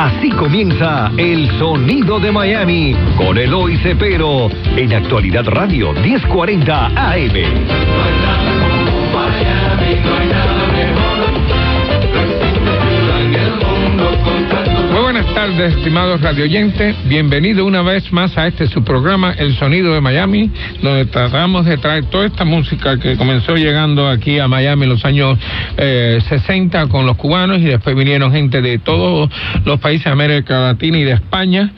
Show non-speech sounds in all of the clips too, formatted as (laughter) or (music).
Así comienza El Sonido de Miami con Eloy Cepero en Actualidad Radio 1040 AM. Buenas tardes, estimados radioyentes. Bienvenido una vez más a este su programa, El Sonido de Miami, donde tratamos de traer toda esta música que comenzó llegando aquí a Miami en los años eh, 60 con los cubanos y después vinieron gente de todos los países de América Latina y de España.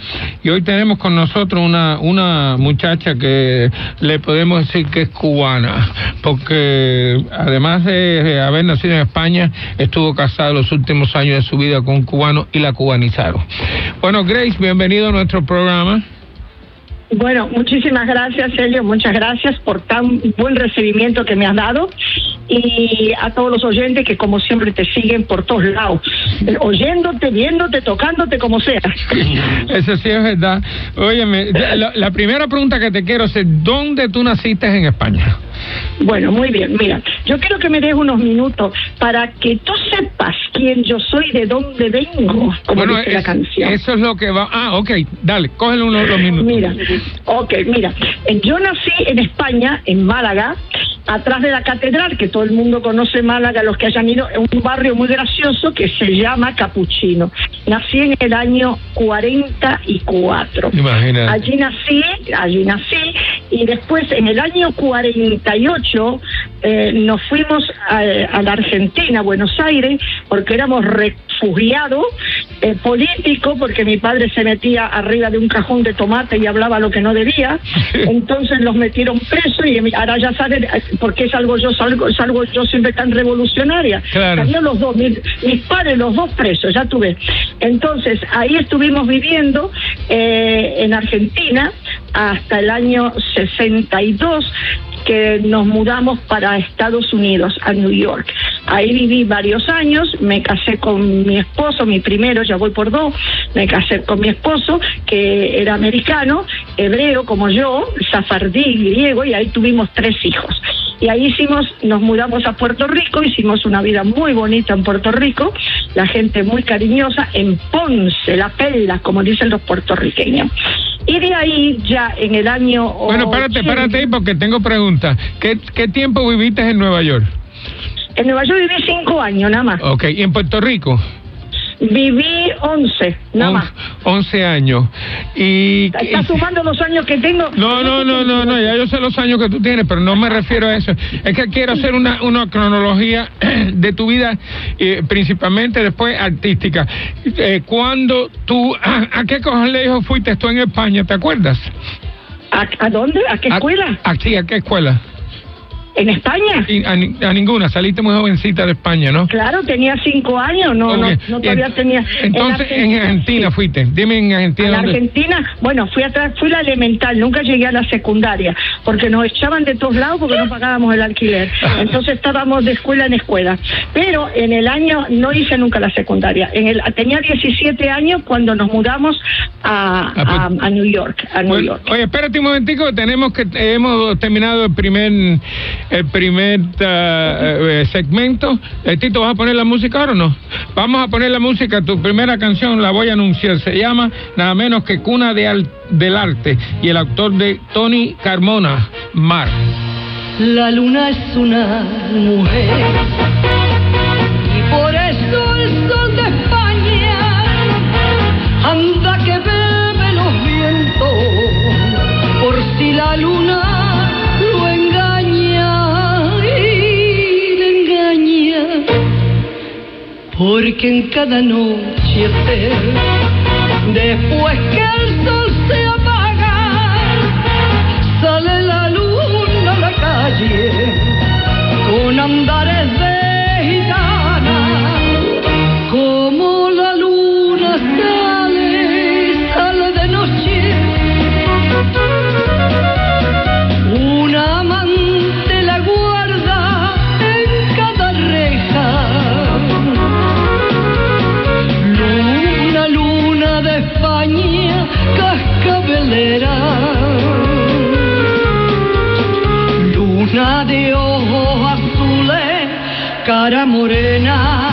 Y hoy tenemos con nosotros una, una muchacha que le podemos decir que es cubana, porque además de haber nacido en España, estuvo casada los últimos años de su vida con un cubano y la cubanizaron. Bueno, Grace, bienvenido a nuestro programa. Bueno, muchísimas gracias, Sergio. Muchas gracias por tan buen recibimiento que me has dado. Y a todos los oyentes que, como siempre, te siguen por todos lados, eh, oyéndote, viéndote, tocándote, como sea. (laughs) Eso sí es verdad. Óyeme, la, la primera pregunta que te quiero hacer, ¿dónde tú naciste en España? Bueno, muy bien. Mira, yo quiero que me des unos minutos para que tú sepas quién yo soy, de dónde vengo, como Bueno, dice la canción. eso es lo que va. Ah, ok, dale, cógele unos dos minutos. Mira, ok, mira, eh, yo nací en España, en Málaga, atrás de la catedral, que todo el mundo conoce Málaga, los que hayan ido, en un barrio muy gracioso que se llama Capuchino. Nací en el año 44. Imagínate. Allí nací, allí nací, y después en el año 48 eh, nos fuimos a, a la Argentina, a Buenos Aires, porque éramos refugiados eh, políticos, porque mi padre se metía arriba de un cajón de tomate y hablaba lo que no debía, (laughs) entonces los metieron presos y ahora ya saben, eh, porque es algo yo, salgo, es algo yo siempre tan revolucionaria. Claro. Los dos, mis, mis padres, los dos presos, ya tuve. Entonces, ahí estuvimos viviendo eh, en Argentina hasta el año 62 que nos mudamos para Estados Unidos, a New York. Ahí viví varios años, me casé con mi esposo, mi primero, ya voy por dos, me casé con mi esposo, que era americano, hebreo como yo, safardí, griego, y ahí tuvimos tres hijos. Y ahí hicimos, nos mudamos a Puerto Rico, hicimos una vida muy bonita en Puerto Rico, la gente muy cariñosa, en Ponce, la pela, como dicen los puertorriqueños. Y de ahí ya en el año... Bueno, párate, 80, párate ahí porque tengo preguntas. ¿Qué, ¿Qué tiempo viviste en Nueva York? En Nueva York viví cinco años nada más. Ok, ¿y en Puerto Rico? Viví once, nada On- más. 11 años. Y, ¿Estás sumando los años que tengo? No, no, no, no, no, ya yo sé los años que tú tienes, pero no me refiero a eso. Es que quiero hacer una, una cronología (clears throat) de tu vida, eh, principalmente después artística. Eh, ¿Cuándo tú, a, (clears throat) a qué colegio fuiste tú en España, te acuerdas? ¿A, a dónde? ¿A qué escuela? A, sí, ¿a qué escuela? ¿En España? A, ni- a ninguna, saliste muy jovencita de España, ¿no? Claro, tenía cinco años, no, no, no todavía tenía. Entonces, en Argentina sí. fuiste. Dime en Argentina. En dónde- Argentina, bueno, fui atrás, fui la elemental, nunca llegué a la secundaria, porque nos echaban de todos lados porque no pagábamos el alquiler. (laughs) Entonces estábamos de escuela en escuela. Pero en el año, no hice nunca la secundaria. En el, tenía 17 años cuando nos mudamos a, Ah, pues- a, a New York. A New Bueno, York. oye, espérate un momentico, tenemos que hemos terminado el primer el primer ah, eh, segmento. Eh, Tito, ¿vas a poner la música ahora o no? Vamos a poner la música, tu primera canción la voy a anunciar, se llama nada menos que Cuna de Al- del Arte y el autor de Tony Carmona, Mar. La luna es una mujer y por eso porque en cada noche después que el sol se apaga sale la luna a la calle con andares cara morena.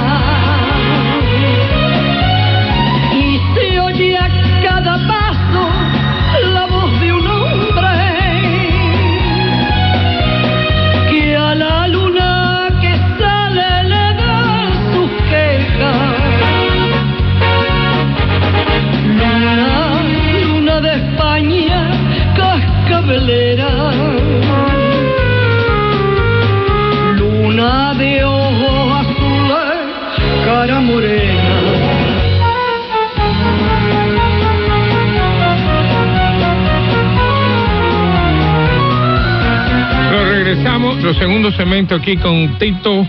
Cementos aquí con Tito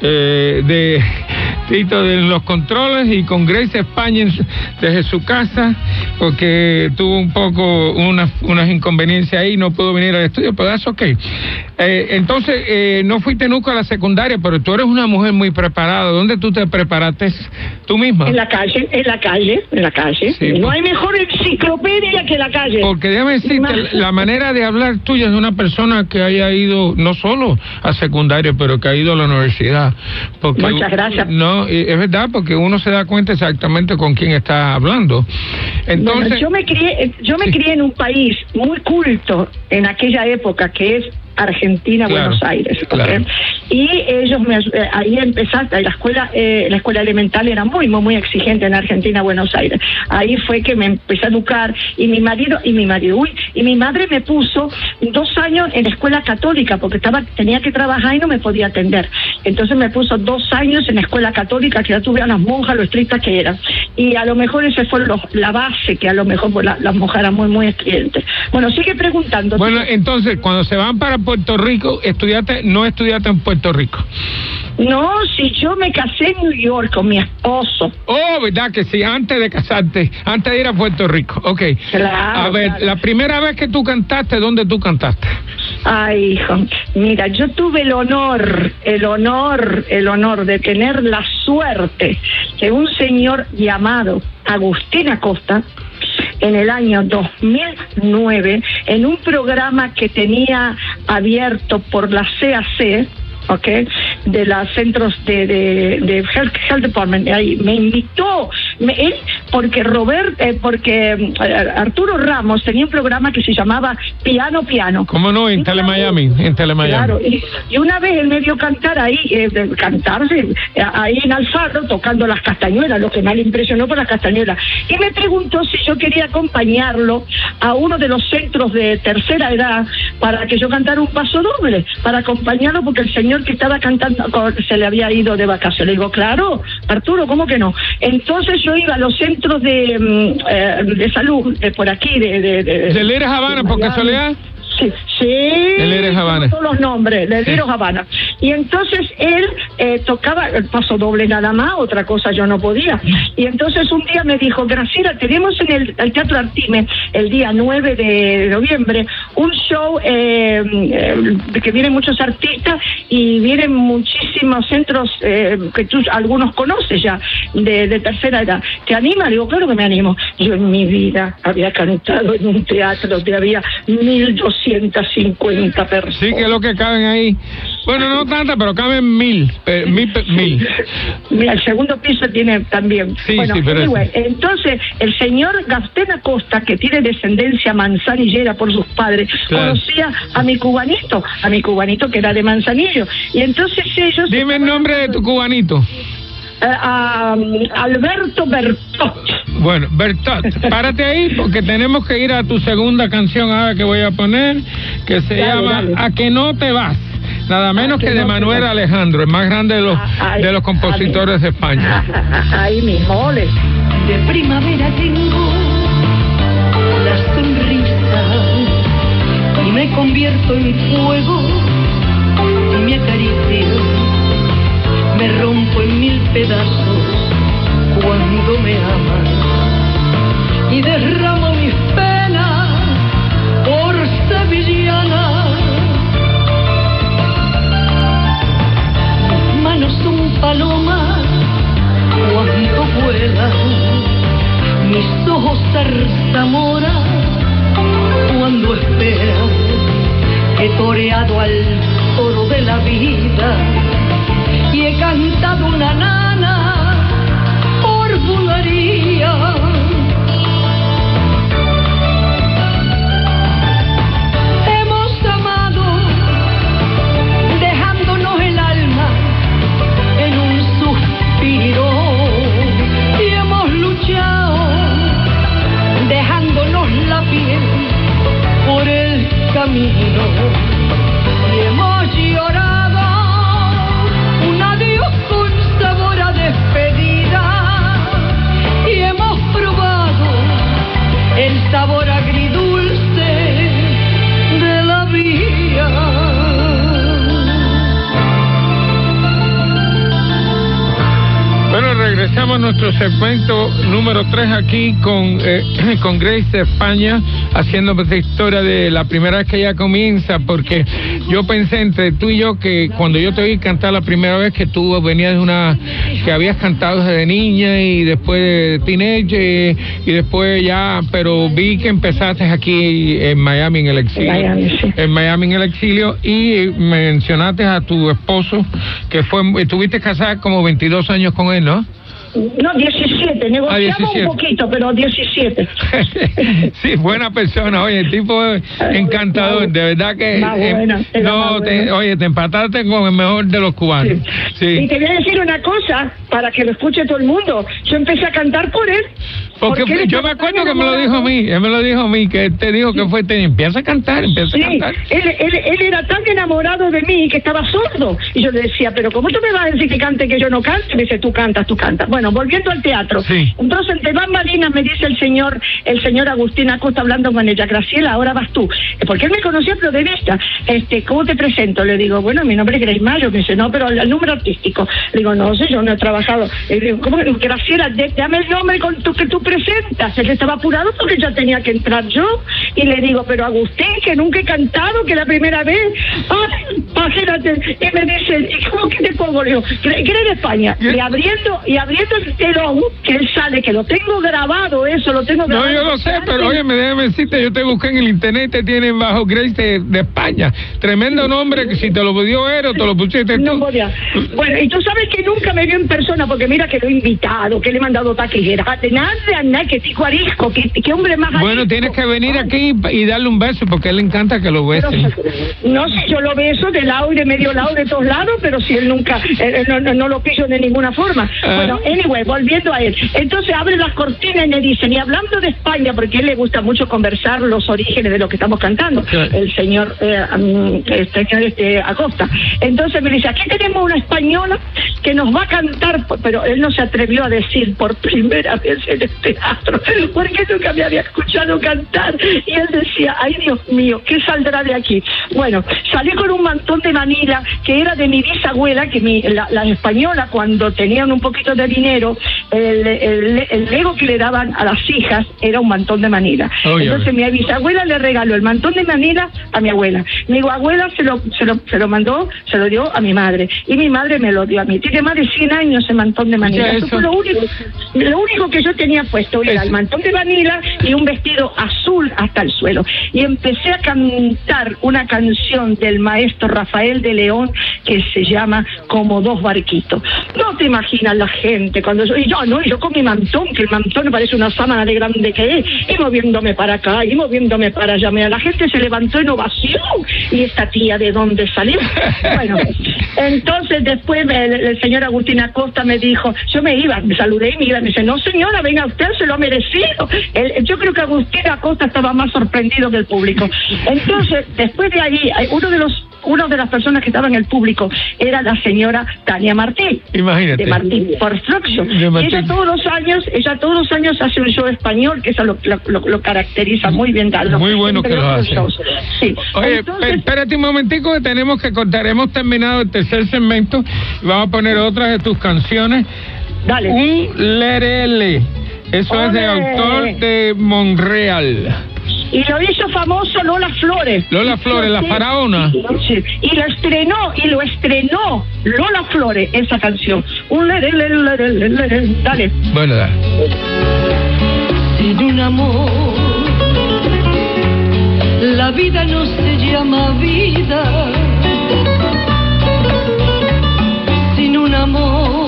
eh, de Tito de los controles y con Grace España en desde su casa, porque tuvo un poco unas, unas inconveniencias ahí, no pudo venir al estudio, pero that's ok. Eh, entonces, eh, no fuiste nunca a la secundaria, pero tú eres una mujer muy preparada. ¿Dónde tú te preparaste tú misma? En la calle, en la calle, en la calle. Sí, no hay mejor enciclopedia que la calle. Porque déjame decirte, Más- la manera de hablar tuya es de una persona que haya ido no solo a secundaria, pero que ha ido a la universidad. Porque, Muchas gracias. No, y es verdad, porque uno se da cuenta exactamente con quién está hablando. Entonces, Bueno, yo me crié, yo me Sí. crié en un país muy culto en aquella época que es Argentina, Claro, Buenos Aires, claro. y ellos me, eh, ahí empezaste, la escuela, eh, la escuela elemental era muy, muy, muy exigente en Argentina, Buenos Aires. Ahí fue que me empecé a educar y mi marido y mi marido, uy, y mi madre me puso dos años en la escuela católica porque estaba, tenía que trabajar y no me podía atender. Entonces me puso dos años en la escuela católica que ya tuve a las monjas lo estrictas que eran. Y a lo mejor ese fue lo- la base que a lo mejor pues, la- las monjas eran muy, muy estudiantes. Bueno, sigue preguntando. bueno, entonces, cuando se van para Puerto Rico, estudiaste, no estudiaste en Puerto Rico. No, si yo me casé en New York con mi esposo. Oh, ¿verdad que sí? Antes de casarte, antes de ir a Puerto Rico. Ok. Claro, a ver, claro. la primera vez que tú cantaste, ¿dónde tú cantaste? Ay, hijo, mira, yo tuve el honor, el honor, el honor de tener la suerte de un señor llamado Agustín Acosta en el año 2009 en un programa que tenía abierto por la CAC, ¿ok? De los centros de, de, de Health, Health Department. Ahí me invitó, me- él, porque Robert, eh, porque eh, Arturo Ramos tenía un programa que se llamaba Piano Piano. ¿Cómo no? En vez- en Telemiami. Claro, y, y una vez él me vio cantar ahí, eh, cantarse eh, ahí en Alfaro, tocando las castañuelas, lo que más le impresionó fue las castañuelas. Y me preguntó si yo quería acompañarlo a uno de los centros de tercera edad para que yo cantara un paso doble, para acompañarlo porque el señor que estaba cantando se le había ido de vacaciones. Le digo, claro, Arturo, ¿cómo que no? Entonces yo iba a los centros de, mm, eh, de salud, de por aquí, de... ¿De, de, ¿De Leres Habana, por Miami. Sí, sí. Él era tengo Habana. Todos los nombres, de Leros Habana. Y entonces él eh, tocaba el paso doble nada más, otra cosa yo no podía. Y entonces un día me dijo, Graciela, tenemos en el, el Teatro Artime el día 9 de noviembre un show eh, eh, que vienen muchos artistas y vienen muchísimos centros eh, que tú algunos conoces ya de, de tercera edad. ¿Te anima? Le digo, claro que me animo. Yo en mi vida había cantado en un teatro donde había 1.250 personas. Sí, que es lo que caben ahí. Bueno, no tantas, pero caben mil. eh, mil, mil. Mira, el segundo piso tiene también. Sí, bueno, sí, pero anyway, es- entonces el señor Gastén Acosta, que tiene descendencia manzanillera por sus padres, Claro. conocía a mi cubanito, a mi cubanito que era de Manzanillo. Y entonces ellos... Dime el nombre de tu cubanito. Eh, a, Alberto Bertot. Bueno, Bertot, párate ahí porque tenemos que ir a tu segunda canción ahora que voy a poner, que se Dale, llama dale. A que no te vas. Nada menos que que de no Manuel vas. Alejandro, el más grande de los, Ah, ay, de los compositores de España. (laughs) Ahí mismo, ole. De primavera tengo la sonrisa y me convierto en fuego y me acaricio. Me rompo en mil pedazos cuando me amas y derramo mis penas por sevillana. Mis manos son palomas cuando vuelan, mis ojos zarzamora cuando esperan. He toreado al toro de la vida cantado una nana segmento número 3 aquí con, eh, (clears throat) con Grace de España, haciendo esta historia de la primera vez que ella comienza, porque yo pensé entre tú y yo que cuando yo te oí cantar la primera vez que tú venías de una, que habías cantado desde niña y después de teenage y después ya, pero vi que empezaste aquí en Miami en el exilio. En Miami en el exilio y mencionaste a tu esposo que fue, estuviste casada como 22 años con él, ¿no? No, 17, negociamos un poquito, pero 17. (laughs) sí, buena persona, oye, el tipo encantador, de verdad que... Eh, no, oye, te empataste con el mejor de los cubanos. Sí. Y te voy a decir una cosa, para que lo escuche todo el mundo, yo empecé a cantar por él. Porque, yo me acuerdo que me lo dijo a mí, él me lo dijo a mí, que te dijo que fue, te empieza a cantar, empieza a cantar. Él, él, él, era tan enamorado de mí que estaba sordo. Y yo le decía, pero ¿cómo tú me vas a decir que cante que yo no cante? Me dice, tú cantas, tú cantas. Bueno, volviendo al teatro. Entonces, entre bambalinas me dice el señor, el señor Agustín Acosta hablando con ella, Graciela, ahora vas tú. Porque él me conocía pero de vista. Este, ¿cómo te presento? Le digo, bueno, mi nombre es Grace Mayo. Me dice, no, pero el, número artístico. Le digo, no sé, yo no he trabajado. Le digo, ¿cómo? Graciela, dame el nombre con tu, que tú presentas. Él estaba apurado porque ya tenía que entrar yo. Y le digo, pero Agustín, que nunca he cantado, que la primera vez. Ay, imagínate. Y me dice, ¿cómo que te pongo? Le digo, de España. Y abriendo, y abriendo que él sale, que lo tengo grabado, eso, lo tengo grabado. No, yo lo sé, pero oye, me déjame decirte, yo te busqué en el internet, te tienen bajo Grace de, España. Tremendo nombre, que si te lo dio Ero, te lo pusiste tú. Bueno, y tú sabes que nunca me vio en persona, porque mira que lo he invitado, que le he mandado taquilleras, nada, nada, que tico arisco, que, que hombre más Bueno, tienes que venir aquí y darle un beso, porque a él le encanta que lo besen. No, sé, yo lo beso de lado y de medio lado, de todos lados, pero si él nunca, eh, no, no, lo pillo de ninguna forma. Ah. Bueno, anyway, volviendo a él. Entonces abre las cortinas y me dicen, y hablando de España, porque a él le gusta mucho conversar los orígenes de lo que estamos cantando, el señor, eh, el señor este, Acosta. Entonces me dice, aquí tenemos una española que nos va a cantar, pero él no se atrevió a decir por primera vez en el teatro, porque nunca me había escuchado cantar. Y él decía, ay Dios mío, ¿qué saldrá de aquí? Bueno, salí con un mantón de manila que era de mi bisabuela, que mi, la, la española cuando tenían un poquito de dinero, el, el, el, ego que le daban a las hijas era un mantón de manila. Entonces mi bisabuela le regaló el mantón de manila a mi abuela. Mi abuela se lo, se lo, se lo mandó, se lo dio a mi madre. Y mi madre me lo dio a mí. Tiene más de 100 años ese mantón de manila. Eso fue lo único, lo único que yo tenía puesto era el mantón de manila y un vestido azul hasta el suelo. Y empecé a cantar una canción del maestro Rafael de León que se llama Como dos barquitos. No te imaginas la gente cuando yo, y yo no, yo con mi mantón, que el mantón me parece una sábana de grande que es, y moviéndome para acá, y moviéndome para allá. Mira, la gente se levantó en ovación, y esta tía de dónde salió. (laughs) Bueno, entonces después el, señor Agustín Acosta me dijo, yo me iba, me saludé y me iba, me dice, no señora, venga usted, se lo ha merecido. yo creo que Agustín Acosta estaba más sorprendido que el público. Entonces, después de ahí, uno de los una de las personas que estaba en el público era la señora Tania Martín. Imagínate. De Martín Ella todos los años, ella todos los años hace un show español que eso lo, lo, caracteriza muy bien. Muy bueno que lo hace. Sí. Oye, espérate un momentico que tenemos que cortar. Hemos terminado el tercer segmento. Vamos a poner otras de tus canciones. Dale. Un lerele. Eso es de autor de Monreal. Y lo hizo famoso Lola Flores. Lola Flores, la faraona. Y lo estrenó, y lo estrenó Lola Flores, esa canción. Un le, le, le, dale. Bueno, dale. Sin un amor, la vida no se llama vida. Sin un amor,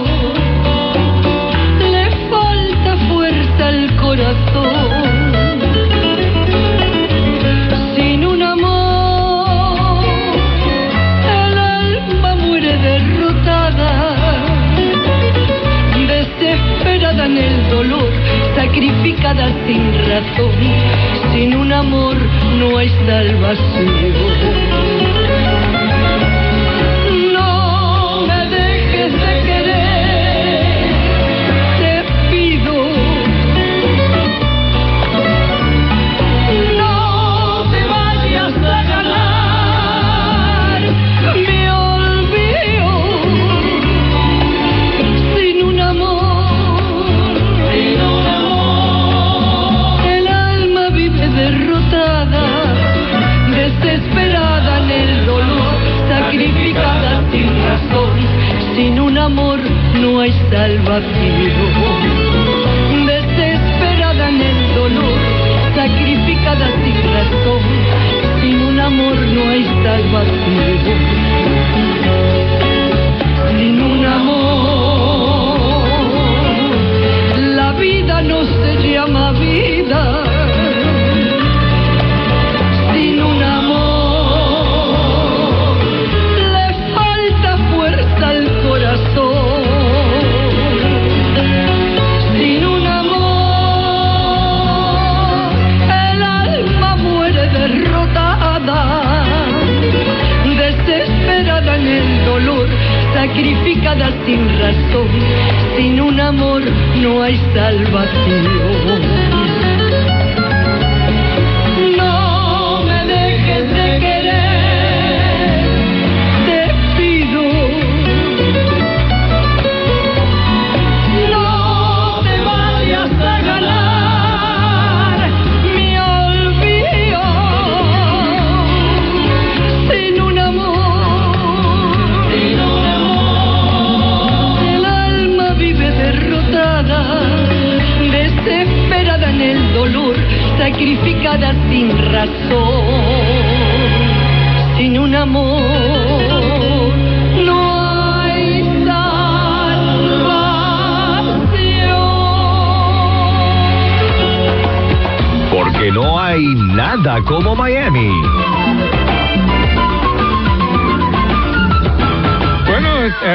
nada como Miami.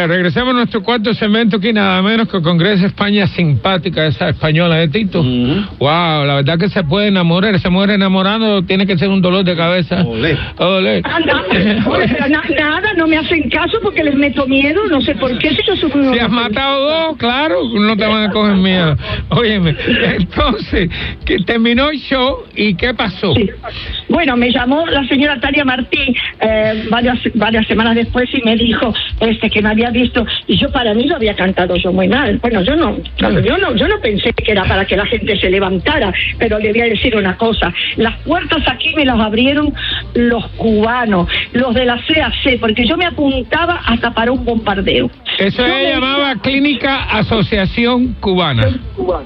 Eh, regresamos a nuestro cuarto segmento aquí, nada menos que Congreso España simpática, esa española de Tito. Wow, la verdad que se puede enamorar, esa mujer enamorando tiene que ser un dolor de cabeza. Olé. Olé. Anda, oye, pero na- nada, no me hacen caso porque les meto miedo, no sé por qué, si yo soy Si has matado dos, claro, no te van a coger miedo. Óyeme, entonces, que terminó el show y ¿qué pasó? Sí. Bueno, me llamó la señora Tania Martí eh, varias, varias semanas después y me dijo este que me había visto y yo para mí lo había cantado yo muy mal. Bueno, yo no, yo no, yo no pensé que era para que la gente se levantara, pero le voy a decir una cosa: las puertas aquí me las abrieron los cubanos, los de la CAC, porque yo me apuntaba hasta para un bombardeo. Eso Yo se llamaba Clínica Asociación Cubana.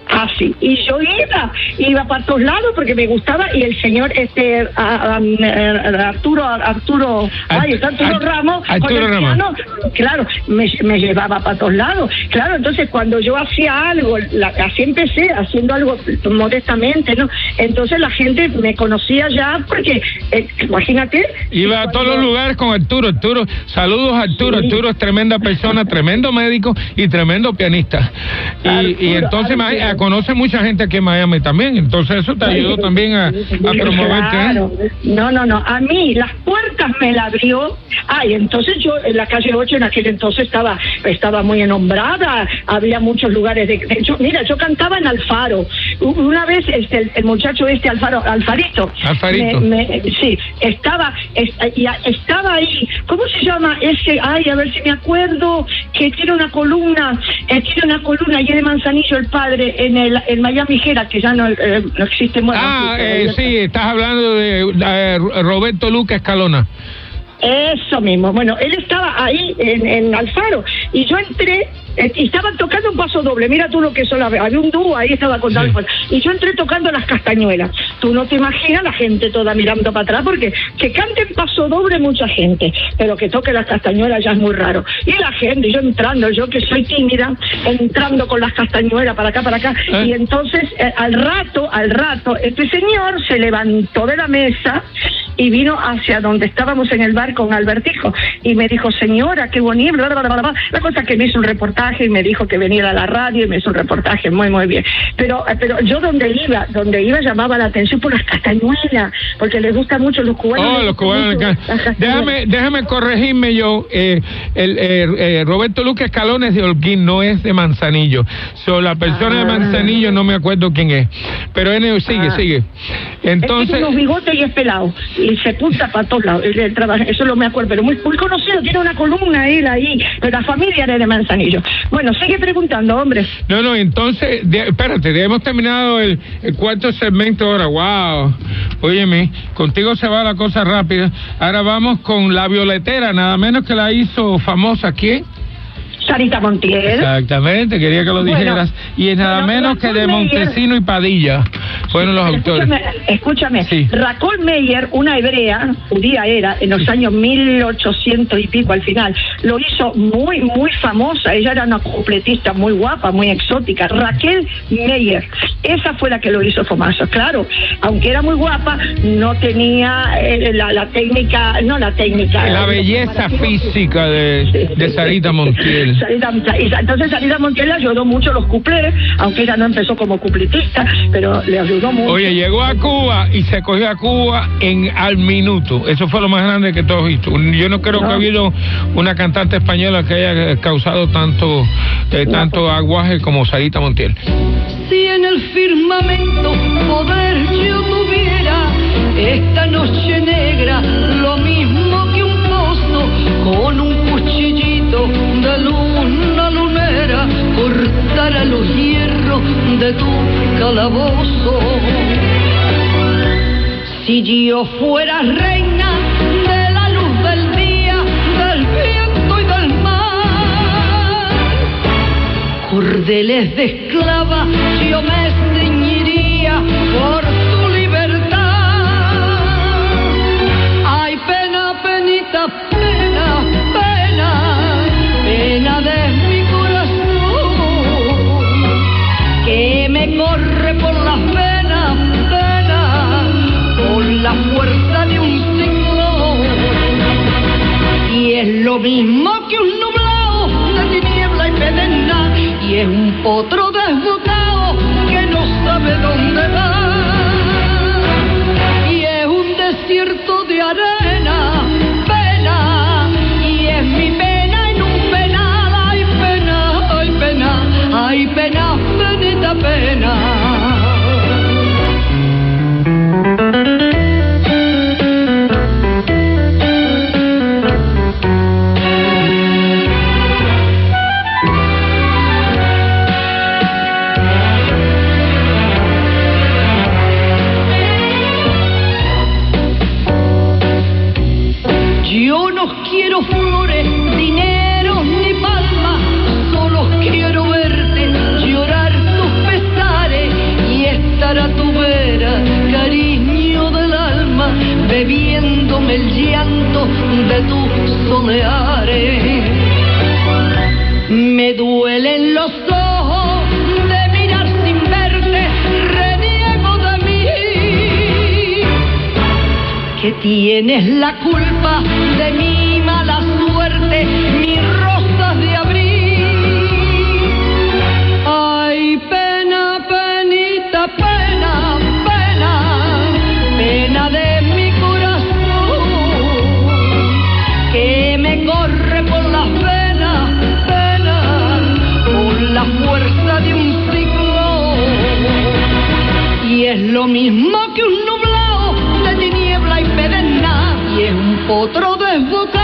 Así. Y yo iba, iba para todos lados porque me gustaba y el señor este a- a- eh, Arturo Arturo ay, está Arturo Art- Ramos Arturo Ramos. piano, claro, me, me llevaba para todos lados. Claro, entonces cuando yo hacía algo, la- así empecé haciendo algo modestamente, ¿no? Entonces la gente me conocía ya porque eh, imagínate, Iba a todos los lugares con Arturo. Arturo, saludos a Arturo. Sí. Arturo es tremenda persona, tremendo médico y tremendo pianista. Y, Arturo, y entonces Arturo. conoce mucha gente aquí en Miami también. Entonces eso te ayudó también a, a promoverte. ¿eh? Claro. No, no, no. A mí las puertas me la abrió. Ay, entonces yo en la calle 8 en aquel entonces estaba estaba muy enombrada. Había muchos lugares de. hecho, mira, yo cantaba en Alfaro. Una vez este el, el muchacho este Alfaro Alfarito. Alfarito. me- me- sí, estaba estaba ahí. ¿Cómo se llama ese? Ay, a ver si me acuerdo que tiene una columna, eh, tiene una columna y es de Manzanillo el padre en el en Miami que ya no, eh, no existe. Bueno, Ah, sí, eh, sí, estás hablando de eh, Roberto Luca Escalona. Eso mismo. Bueno, él estaba ahí en, en Alfaro y yo entré eh, y estaban tocando un paso doble. Mira tú lo que son. Había un dúo ahí, estaba con Sí. Y yo entré tocando las castañuelas. Tú no te imaginas la gente toda mirando para atrás porque que cante en paso doble mucha gente, pero que toque las castañuelas ya es muy raro. Y la gente, yo entrando, yo que soy tímida, entrando con las castañuelas para acá, para acá. ¿Eh? Y entonces, eh, al rato, al rato, este señor se levantó de la mesa y vino hacia donde estábamos en el bar con Albertijo y me dijo, señora, qué bonito, bla, bla, bla, bla, bla. la cosa que me hizo un reportaje y me dijo que veniera a la radio y me hizo un reportaje muy, muy bien. Pero eh, pero yo donde iba, donde iba llamaba la atención por las castañuelas, porque les gusta mucho los cubanos. Oh, los cubanos. Déjame, déjame corregirme yo. eh, el, eh, eh, Roberto Luca Escalona es de Holguín, no es de Manzanillo. So, la persona de Ah. Manzanillo no me acuerdo quién es. Pero anyway, sigue, Ah. sigue. Entonces, tiene unos bigotes y es pelado. Y se punta para todos lados. Él, él trabaja- eso lo me acuerdo. Pero muy, muy conocido. Tiene una columna él ahí. Pero la familia era de Manzanillo. Bueno, sigue preguntando, hombre. no, no, entonces, de- espérate, ya hemos terminado el, el cuarto segmento ahora. Wow. Óyeme, contigo se va la cosa rápida. Ahora vamos con la violetera, nada menos que la hizo famosa. ¿Quién? Sarita Montiel. Exactamente, quería que lo Bueno, dijeras. Y es nada bueno, menos que de Meyer. Montesino y Padilla. fueron los autores. Escúchame, Sí. Racol Meyer, una hebrea, judía era, en los años 1800 y pico al final, lo hizo muy, muy famosa. Ella era una completista muy guapa, muy exótica. Raquel Meyer, esa fue la que lo hizo famoso. Claro, aunque era muy guapa, no tenía eh, la, la técnica, no la técnica. La eh, belleza física de, de Sarita Montiel. Sarita- y- entonces Sarita Montiel le ayudó mucho a los cuplés, aunque ella no empezó como cupletista, pero le ayudó mucho. Oye, llegó a Cuba y se cogió a Cuba en al minuto. Eso fue lo más grande que todos visto. Yo no creo que ha habido una cantante española que haya causado tanto eh, tanto aguaje como Sarita Montiel. Si en el firmamento poder yo tuviera esta noche negra, lo mismo que un pozo con un cuchillito de luna lunera, cortara los hierros de tu calabozo. Si yo fuera reina de la luz del día, del viento y del mar, cordeles de esclava yo me ceñiría por lo mismo que un nublado de tiniebla y pedena, y es un potro desbocado tienes la culpa de mi mala suerte, mis rosas de abril. Ay, pena, penita, pena, pena, pena de mi corazón, que me corre por las venas, venas, con la fuerza de un ciclón. Y es lo mismo y es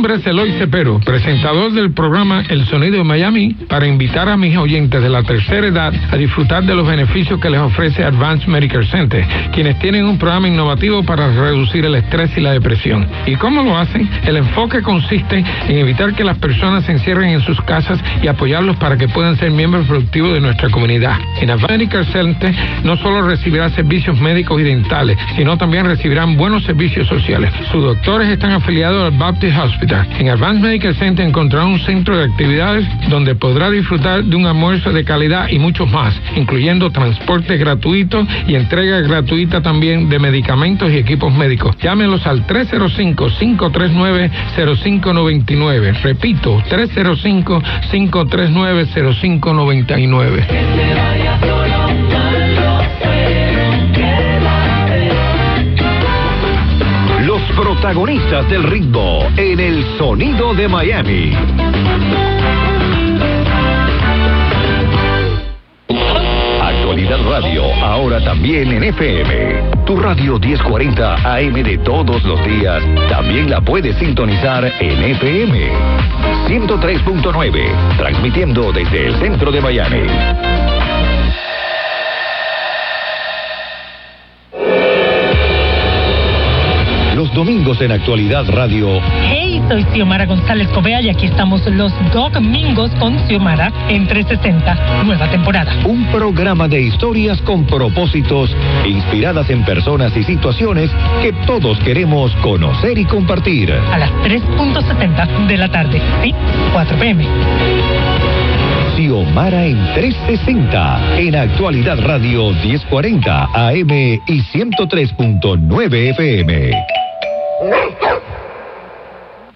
nombre es Eloy Cepero, presentador del programa El Sonido de Miami, para invitar a mis oyentes de la tercera edad a disfrutar de los beneficios que les ofrece Advanced Medical Center, quienes tienen un programa innovativo para reducir el estrés y la depresión. ¿Y cómo lo hacen? El enfoque consiste en evitar que las personas se encierren en sus casas y apoyarlos para que puedan ser miembros productivos de nuestra comunidad. En Advanced Medical Center no solo recibirá servicios médicos y dentales, sino también recibirán buenos servicios sociales. Sus doctores están afiliados al Baptist Hospital. En Advanced Medical Center encontrará un centro de actividades donde podrá disfrutar de un almuerzo de calidad y muchos más, incluyendo transporte gratuito y entrega gratuita también de medicamentos y equipos médicos. Llámenos al 305-539-0599. Repito, 305-539-0599. Protagonistas del ritmo en el sonido de Miami. Actualidad Radio. Ahora también en FM. Tu radio 1040 AM de todos los días, también la puedes sintonizar en FM. 103.9, transmitiendo desde el centro de Miami. Domingos en Actualidad Radio Hey, soy Xiomara González Covea y aquí estamos los domingos con Xiomara en 360, nueva temporada. Un programa de historias con propósitos, inspiradas en personas y situaciones que todos queremos conocer y compartir. A las 3.70 de la tarde, ¿sí? 4 pm. Xiomara en 360, en Actualidad Radio 1040 AM y 103.9 FM.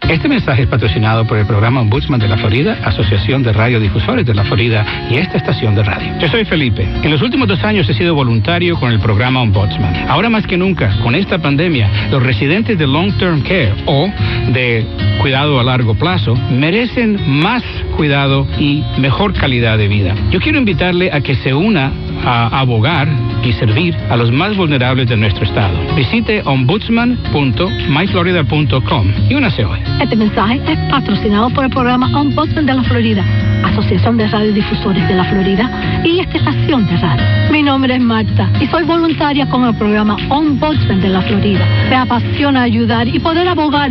Este mensaje es patrocinado por el programa Ombudsman de la Florida, Asociación de Radiodifusores de la Florida y esta estación de radio. Yo soy Felipe. En los últimos dos años he sido voluntario con el programa Ombudsman. Ahora más que nunca, con esta pandemia, los residentes de Long Term Care o de cuidado a largo plazo merecen más cuidado y mejor calidad de vida. Yo quiero invitarle a que se una a abogar y servir a los más vulnerables de nuestro estado. Visite ombudsman.myflorida.com y únase hoy. Este mensaje es patrocinado por el programa Ombudsman de la Florida, Asociación de Radiodifusores de la Florida y esta estación de radio. Mi nombre es Marta y soy voluntaria con el programa Ombudsman de la Florida. Me apasiona ayudar y poder abogar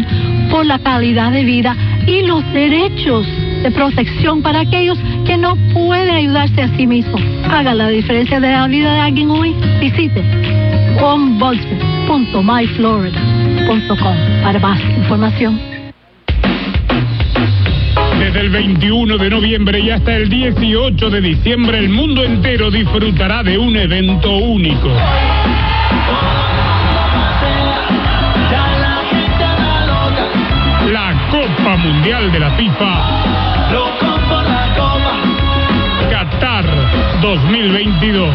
por la calidad de vida y los derechos de protección para aquellos que no pueden ayudarse a sí mismos. Haga la diferencia de la vida de alguien hoy. Visite ombudsman.myflorida.com para más información. Desde el 21 de noviembre y hasta el 18 de diciembre, el mundo entero disfrutará de un evento único. La Copa Mundial de la FIFA. Qatar 2022.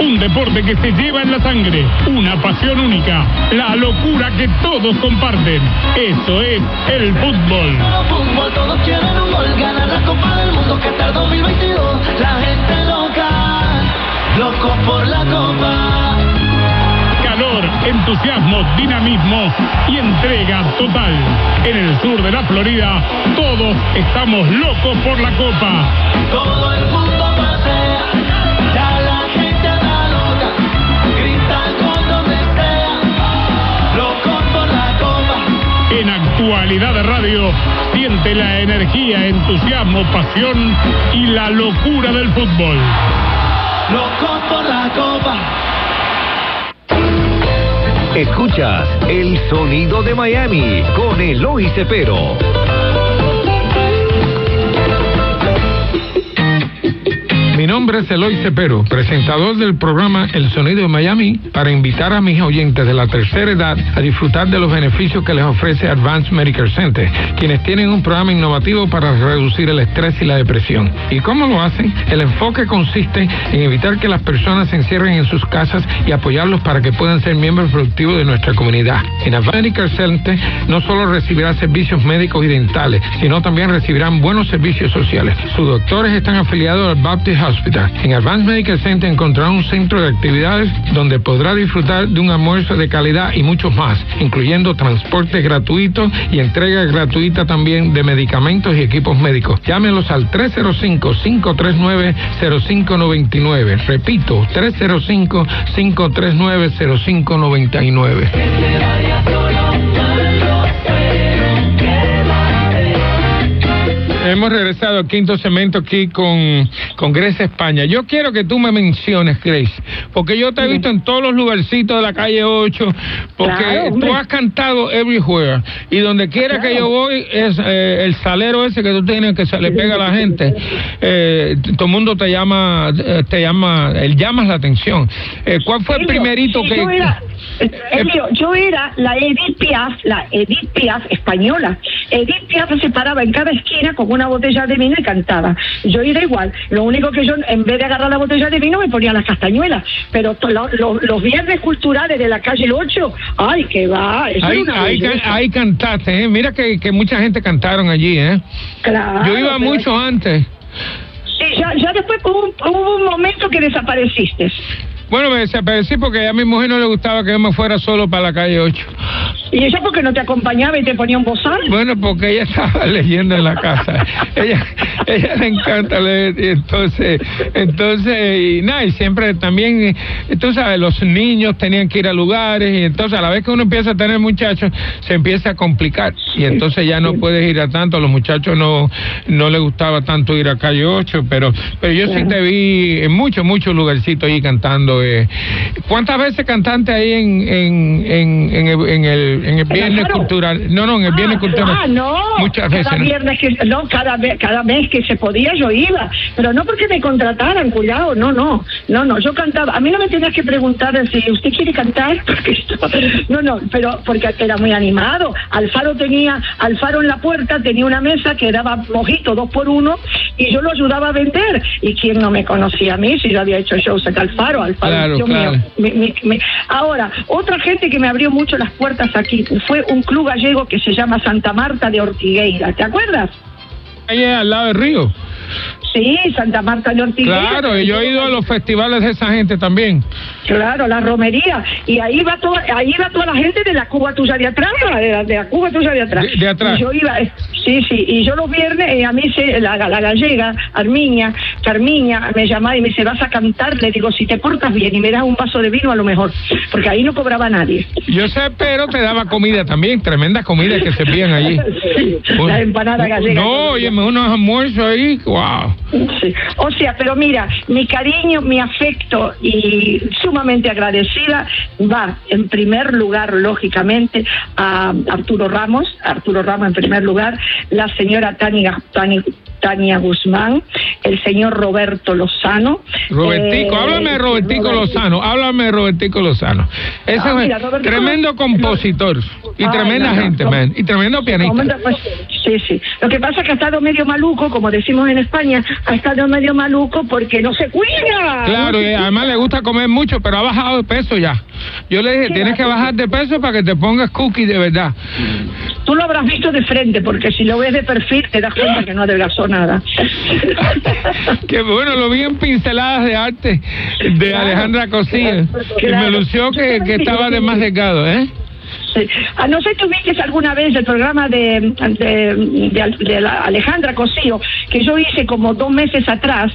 Un deporte que se lleva en la sangre, una pasión única, la locura que todos comparten. Eso es el fútbol. fútbol, todos quieren un gol, ganar la Copa del Mundo Qatar 2022. La gente loca, loco por la Copa. Entusiasmo, dinamismo y entrega total. En el sur de la Florida, todos estamos locos por la Copa. Todo el mundo pasea, ya la gente anda loca, grita con donde sea, loco por la Copa. En actualidad de radio, siente la energía, entusiasmo, pasión y la locura del fútbol. Loco por la Copa. Escuchas el sonido de Miami con Eloy Cepero. Nombre es Eloy Cepero, presentador del programa El Sonido de Miami, para invitar a mis oyentes de la tercera edad a disfrutar de los beneficios que les ofrece Advanced Medical Center, quienes tienen un programa innovativo para reducir el estrés y la depresión. ¿Y cómo lo hacen? El enfoque consiste en evitar que las personas se encierren en sus casas y apoyarlos para que puedan ser miembros productivos de nuestra comunidad. En Advanced Medical Center no solo recibirá servicios médicos y dentales, sino también recibirán buenos servicios sociales. Sus doctores están afiliados al Baptist Hospital. En Advanced Medical Center encontrará un centro de actividades donde podrá disfrutar de un almuerzo de calidad y muchos más, incluyendo transporte gratuito y entrega gratuita también de medicamentos y equipos médicos. Llámenos al 305-539-0599. Repito, 305-539-0599. Hemos regresado al quinto cemento aquí con, con Grace España. Yo quiero que tú me menciones, Grace, porque yo te he visto en todos los lugarcitos de la calle 8, porque Claro, tú has cantado everywhere y donde quiera que yo voy es eh, el salero ese que tú tienes que se le pega a la gente. Eh, todo el mundo te llama, eh, te llama, él llamas la atención. Eh, ¿Cuál fue el primerito que... Elio, yo era la Edith Piaf, la Edith Piaf española. Edith Piaf se paraba en cada esquina con una botella de vino y cantaba. Yo era igual. Lo único que yo, en vez de agarrar la botella de vino, me ponía las castañuelas. Pero to- lo- lo- los viernes culturales de la calle 8, ¡ay, que va! Eso Ahí, era una ahí, belleza. can- ahí cantaste, ¿eh? Mira que, que mucha gente cantaron allí, ¿eh? Claro, Yo iba mucho antes. Sí, ya, ya después hubo un, hubo un momento que desapareciste. Bueno, me desaparecí porque a mi mujer no le gustaba que yo me fuera solo para la calle 8. ¿Y ella por qué no te acompañaba y te ponía un bozal? Bueno, porque ella estaba (laughs) leyendo en la casa. ella, ella le encanta leer y entonces, entonces, y nada, y siempre también, tú sabes, los niños tenían que ir a lugares y entonces a la vez que uno empieza a tener muchachos, se empieza a complicar y entonces ya no puedes ir a tanto. A los muchachos no, no les gustaba tanto ir a calle 8, pero, pero yo sí te vi en muchos, muchos lugarcitos ahí cantando. Eh. ¿Cuántas veces cantaste ahí en, en, en, en el, en el, en el Viernes? Cultural? No, no, en el Viernes Cultural. Ah, no. Muchas veces. Cada ¿no? viernes que, no, cada, ve- cada mes que se podía yo iba. Pero no porque me contrataran, cuidado, no, no. No, no, yo cantaba. A mí no me tenías que preguntar si usted quiere cantar, (laughs) porque esto, no, no, pero porque era muy animado. Alfaro tenía, Alfaro en la puerta tenía una mesa que daba mojito dos por uno y yo lo ayudaba a vender. Y quién no me conocía a mí si yo había hecho shows en Alfaro, Alfaro, Claro, Dios claro. mío. Mi- mi- mi- Ahora, otra gente que me abrió mucho las puertas aquí fue un club gallego que se llama Santa Marta de Ortigueira. ¿Te acuerdas? Ahí al lado del río. Sí, Santa Marta de Ortigueira. Claro, y yo he ido a los festivales de esa gente también. Claro, la romería. Y ahí va toda, ahí va toda la gente de la Cuba tuya de atrás, de la, de la Cuba tuya de atrás. De- de atrás. Y yo iba, eh, sí, sí, y yo los viernes, eh, a mí se, la, la gallega, Armiña, Carmiña, me llamaba y me dice, vas a cantar, le digo, si te portas bien y me das un vaso de vino a lo mejor, porque ahí no cobraba nadie. Yo sé, pero te daba comida también, tremenda comida que servían allí. (laughs) Sí, la empanada gallega. No, oye, unos almuerzos ahí, wow. Sí. O sea, pero mira, mi cariño, mi afecto y sumamente agradecida va en primer lugar, lógicamente, a Arturo Ramos, Arturo Ramos en primer lugar, la señora Tania, Tania, Tania Guzmán, el señor Roberto Lozano. Robertico, eh, háblame de Robertico Robertico. Lozano, háblame de Robertico Lozano. Ese Ah, es mira, Robertico- tremendo compositor y tremenda no, gente, no. man, y tremendo pianista. Pues, sí, sí. Lo que pasa es que ha estado medio maluco, como decimos en España, ha estado medio maluco porque no se cuida. Claro, y además le gusta comer mucho, pero ha bajado de peso ya. Yo le dije, tienes que bajar de peso para que te pongas cookie de verdad. Tú lo habrás visto de frente, porque si lo ves de perfil te das cuenta que no adelgazó nada. (laughs) Que bueno, lo vi en pinceladas de arte de Claro. Alejandra Cosilla. Y me Claro. lució que, que estaba de más delgado, ¿eh? Sí. Ah, no sé si tuviste alguna vez el programa de, de, de- de la Alejandra Cosío, que yo hice como dos meses atrás.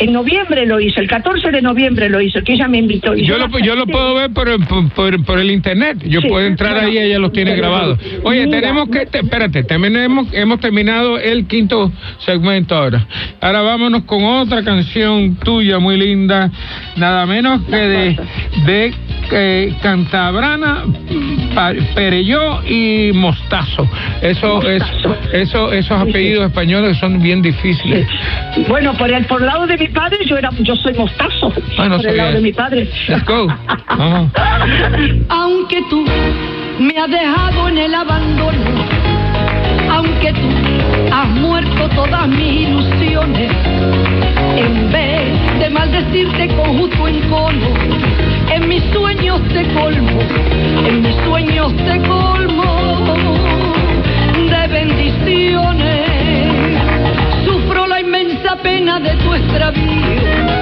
En noviembre lo hice, el 14 de noviembre lo hizo, que ella me invitó. Y Yo lo, yo lo puedo ver por, el- por, por- por el internet. Yo Sí, puedo entrar bueno. ahí, ella los tiene grabados. Oye, mira. tenemos que, te- espérate, terminemos, hemos terminado el quinto segmento ahora. Ahora vámonos con otra canción tuya muy linda, nada menos que de, de eh, Cantabrana, Perelló y Mostazo. Eso es, eso, esos apellidos españoles son bien difíciles. Bueno, por el por lado de mi padre yo era yo soy mostazo. Ah, no por el lado de mi padre. Let's go. Vamos. Aunque tú me has dejado en el abandono, aunque tú has muerto todas mis ilusiones, en vez de maldecirte con justo encono, en mis sueños te colmo, en mis sueños te colmo de bendiciones. Sufro la inmensa pena de tu extravío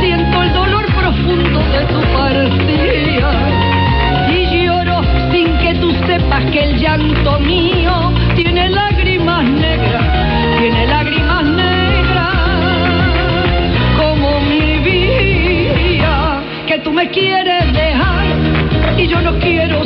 siento el dolor profundo de tu partida y lloro sin que tú sepas que el llanto mío me quieres dejar y yo no quiero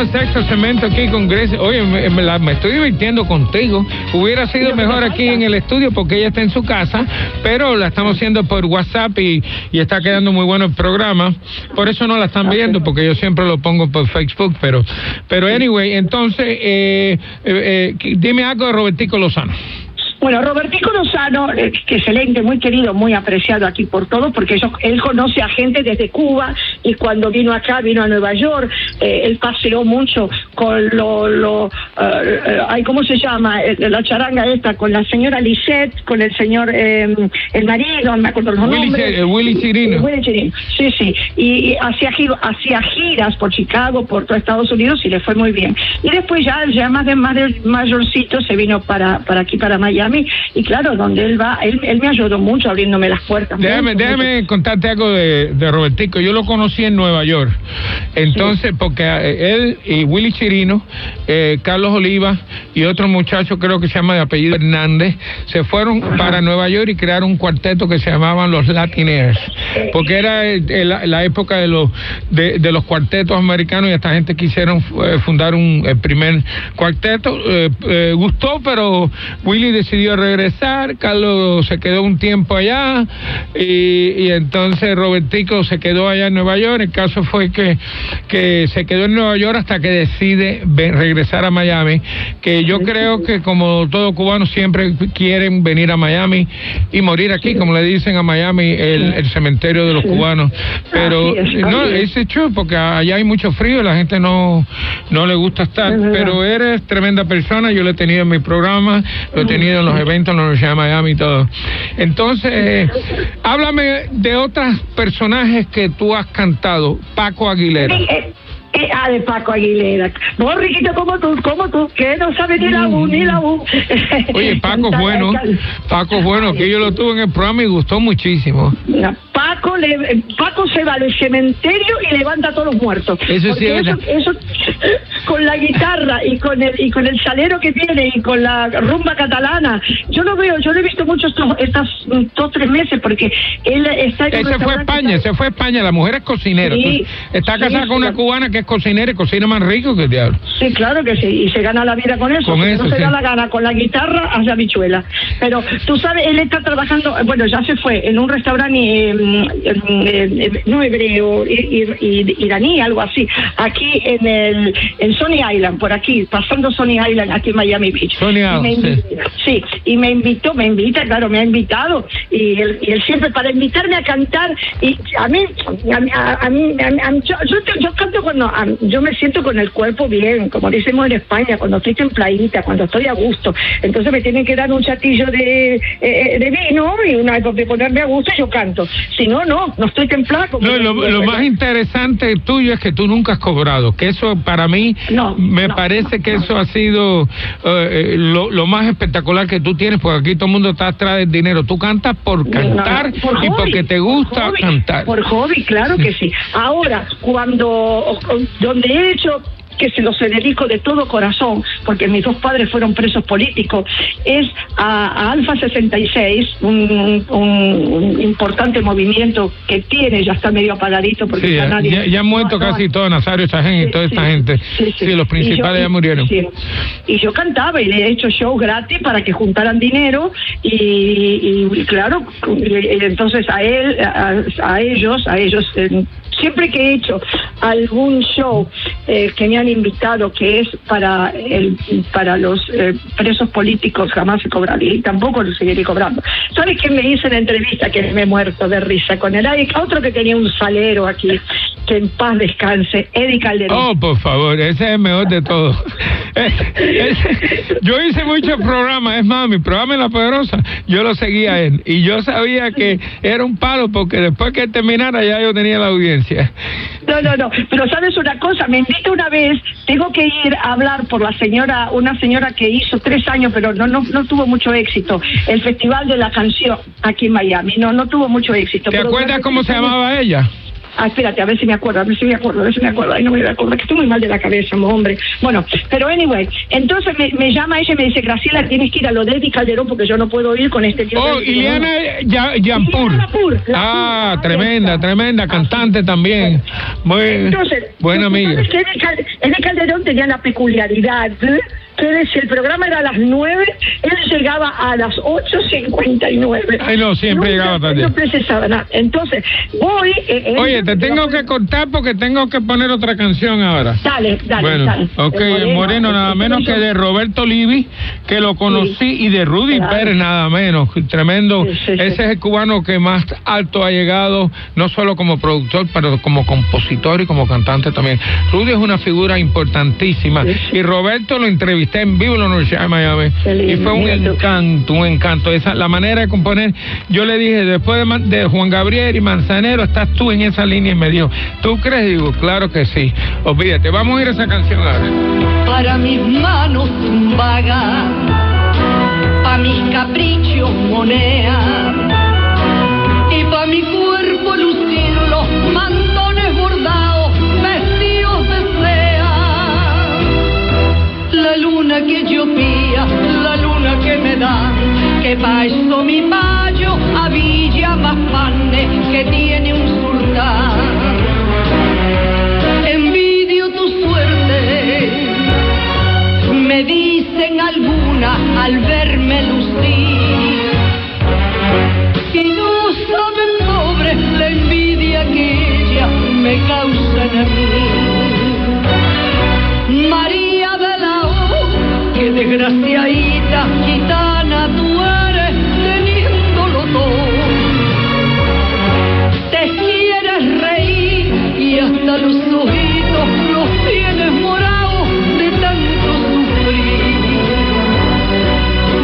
Al sexto cemento aquí con Grecia. Oye, me, me la- me estoy divirtiendo contigo. Hubiera sido mejor aquí en el estudio porque ella está en su casa, pero la estamos haciendo por WhatsApp y, y está quedando muy bueno el programa. Por eso no la están viendo, porque yo siempre lo pongo por Facebook, pero, pero anyway, entonces, eh, eh, eh, dime algo de Robertico Lozano. Bueno, Robertico Lozano, eh, excelente, muy querido, muy apreciado aquí por todos, porque yo- él conoce a gente desde Cuba y cuando vino acá, vino a Nueva York, eh, él paseó mucho con lo, lo eh, ay, ¿cómo se llama? La charanga esta, con la señora Lisette, con el señor, eh, el marido, no me acuerdo los Willy nombres. Willy Chirino. Willy Chirino, sí, sí, y, y hacía, hacía giras por Chicago, por todo Estados Unidos y le fue muy bien. Y después ya, ya más de mayor- mayorcito se vino para, para aquí, para Miami, y claro, donde él va, él, él me ayudó mucho abriéndome las puertas. Déjame, mucho, déjame contarte algo de, de Robertico. Yo lo conocí en Nueva York. Entonces, porque eh, él y Willy Chirino, eh, Carlos Oliva y otro muchacho, creo que se llama de apellido Hernández, se fueron para Nueva York y crearon un cuarteto que se llamaban los Latinaires. Porque era la, la época de los, de, de los cuartetos americanos y esta gente quisieron eh, fundar un el primer cuarteto. Eh, eh, gustó, pero Willy decidió regresar. Carlos se quedó un tiempo allá y, y entonces Robertico se quedó allá en Nueva York. El caso fue que, que se quedó en Nueva York hasta que decide regresar a Miami. Que yo creo que como todo cubano siempre quieren venir a Miami y morir aquí, como le dicen a Miami, el, el cementerio de los cubanos. Pero no, así es. es true porque allá hay mucho frío, la gente no, no le gusta estar. Pero eres tremenda persona, yo lo he tenido en mi programa, lo he tenido en los eventos en la Universidad de Miami y todo. Entonces, eh, háblame de otros personajes que tú has cantado. Paco Aguilera. Sí, eh, eh, ah, de Paco Aguilera. Vos, Riquito, como tú, como tú, que no sabes ni la U, ni la U. (laughs) Oye, Paco es bueno, Paco es bueno, que yo lo tuve en el programa y gustó muchísimo. No, Paco, le, eh, Paco se va al cementerio y levanta a todos los muertos. Eso sí es eso, eso, con la guitarra y con el y con el salero que tiene y con la rumba catalana, yo lo veo, yo lo he visto mucho estos estas mm, dos tres meses porque él está en Ese fue a España, ese fue a España, la mujer es cocinera. Sí, Tú- está casada sí, con una cubana que es cocinera y cocina más rico que el diablo. Sí, claro que sí, y se gana la vida con eso. Con eso, no se sí. da la gana con la guitarra hacia bichuela. Pero tú sabes, él está trabajando, bueno, ya se fue en un restaurante, eh, eh, eh, no hebreo, i- i- iraní, algo así, aquí en el en Sony Island, por aquí, pasando Sony Island, aquí en Miami Beach. Sony Y Island, sí. sí, y me invitó, me invita, claro, me ha invitado, y él, y él siempre para invitarme a cantar, y a mí, a mí, a, mí, a yo, yo, yo canto cuando, yo me siento con el cuerpo bien, como decimos en España, cuando estoy templadita, cuando estoy a gusto, entonces me tienen que dar un chatillo de, eh, de vino y una de ponerme a gusto y yo canto, si no, no, no estoy templada. como No, lo, lo más interesante tuyo es que tú nunca has cobrado, que eso para mí No, me no, parece que eso ha sido eh, eh, lo, lo más espectacular que tú tienes, porque aquí todo el mundo está atrás del dinero. Tú cantas por cantar por y hobby, porque te por gusta hobby, cantar. Por hobby, claro que sí. Ahora, cuando, donde he hecho que se los dedico de todo corazón, porque mis dos padres fueron presos políticos, es a, a Alfa 66, un, un- un importante movimiento que tiene, ya está medio apagadito porque Sí, ya ya, nadie... ya- ya han muerto no, no, casi todos, Nazario Sajén y toda esta gente. Sí, los principales yo- ya murieron. sí. Y yo cantaba y le he hecho show gratis para que juntaran dinero y, y- y claro, entonces a él, a, a ellos, a ellos, eh, siempre que he hecho algún show eh, que me han invitado que es para el, para los eh, presos políticos jamás se cobraría y tampoco lo seguiré cobrando. ¿Sabes qué me hizo en la entrevista que me he muerto de risa con él? Hay otro que tenía un salero aquí, que en paz descanse, Eddie Calderón. Oh, por favor, ese es el mejor de todos. (laughs) Eh, ese- yo hice muchos programas, es más, mi programa en La Poderosa, yo lo seguía a él. Y yo sabía que era un palo porque después que terminara ya yo tenía la audiencia. No, no, no. Pero sabes una cosa, me invita una vez, tengo que ir a hablar por la señora, una señora que hizo tres años, pero no, no, no tuvo mucho éxito, el Festival de la Canción aquí en Miami. No, no tuvo mucho éxito. ¿Te acuerdas cómo se llamaba ella? Ah, espérate, a ver si me acuerdo, a ver si me acuerdo, a ver si me acuerdo. Ay, no me voy a acordar, que estoy muy mal de la cabeza, hombre. Bueno, pero anyway, entonces me, me llama ella y me dice, Graciela, tienes que ir a lo de Eddie Calderón porque yo no puedo ir con este lío Oh, Ileana Ya- Yampur. Ah, tremenda, tremenda, cantante también. Muy Entonces, buena amiga. que Eddie Cal- Eddie Calderón tenía la peculiaridad que si el programa era a las 9, él llegaba a las 8.59. Ay, no, siempre Nunca- llegaba tarde. No precisaba nada. Entonces, voy... eh, él- Oye, te tengo que cortar porque tengo que poner otra canción ahora. Dale, dale, bueno, dale. ok, El Moreno, nada el menos que de Roberto Livi, que lo conocí, y de Rudy Claro. Pérez, nada menos. Tremendo. Sí, sí, sí. Ese es el cubano que más alto ha llegado, no solo como productor, pero como compositor y como cantante también. Rudy es una figura importantísima. Y Roberto lo entrevisté en vivo en la Universidad de Miami. Y fue un encanto, un encanto. Esa, la manera de componer, yo le dije, después de, Juan Gabriel y Manzanero, estás tú en esa línea y me dijo, ¿tú crees? Digo, claro que sí. Olvídate, vamos a ir a esa canción ahora. para mis manos vagas, pa' mis caprichos moneda, eso mi mayo habilla más panes que tiene un sultán. Envidio tu suerte, me dicen algunas al verme lucir. Y no saben, pobre, la envidia que ella me causan a mí. María de la O, que desgraciadita gitana tú eres, los ojitos los tienes morados de tanto sufrir.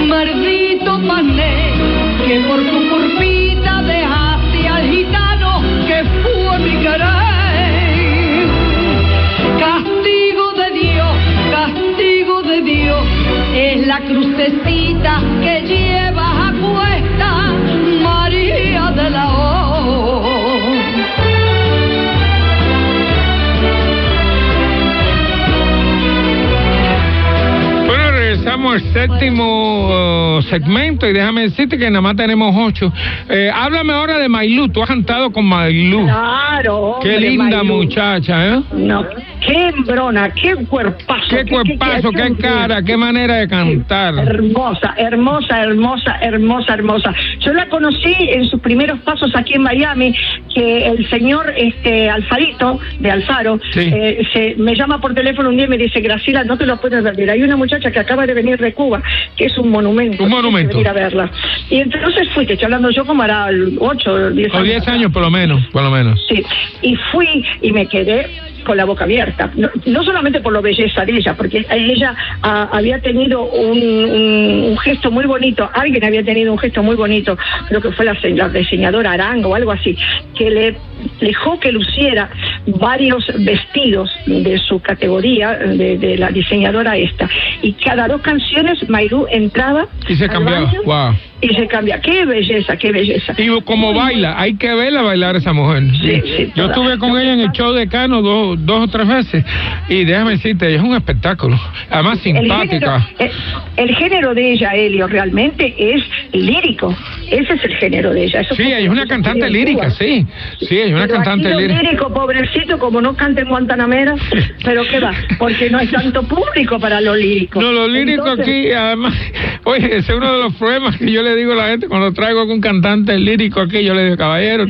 Maldito pané, que por tu curvita dejaste al gitano que fue mi caray. Castigo de Dios, castigo de Dios, es la crucecita séptimo uh, segmento y déjame decirte que nada más tenemos ocho. Eh, háblame ahora de Mailú. Tú has cantado con Mailú. Claro. Qué hombre, linda Maylú. muchacha, ¿eh? No, qué hembrona, qué cuerpazo. Qué cuerpazo, qué cara, qué manera de cantar. Hermosa, hermosa, hermosa, hermosa, hermosa. Yo la conocí en sus primeros pasos aquí en Miami, que el señor este Alfarito, de Alfaro, Sí. eh, se, me llama por teléfono un día y me dice, Graciela, no te lo puedes perder. Hay una muchacha que acaba de venir de Cuba, que es un monumento. Un que monumento. venir a verla. Y entonces fui, te estoy hablando yo como era 8 o 10 O años. 10 años por lo menos, por lo menos. Sí, y fui y me quedé con la boca abierta, no, solamente por la belleza de ella, porque ella ah, había tenido un, un- un gesto muy bonito, alguien había tenido un gesto muy bonito, creo que fue la, la diseñadora Arango o algo así, que le dejó que luciera varios vestidos de su categoría, de, de la diseñadora esta, y cada dos canciones Mayrú entraba Y se cambiaba. baño Wow. y se cambia. Qué belleza, qué belleza. Y como baila, hay que verla bailar esa mujer. Sí, sí, Yo estuve con ella en el show de Cano dos, dos o tres veces y déjame decirte, es un espectáculo. Además El simpática. género, el, el género de ella, Elio, realmente es lírico. Ese es el género de ella. Eso Sí, ella es una cantante lírica, sí. Sí, es una Pero cantante lo lírica. lírico, pobrecito, como no canta en Guantanamera, (laughs) pero qué va, porque no hay tanto público para lo lírico. No, lo lírico Entonces, aquí, además, (laughs) oye, ese es uno de los problemas que yo le digo a la gente cuando traigo algún cantante lírico aquí, yo le digo, caballero,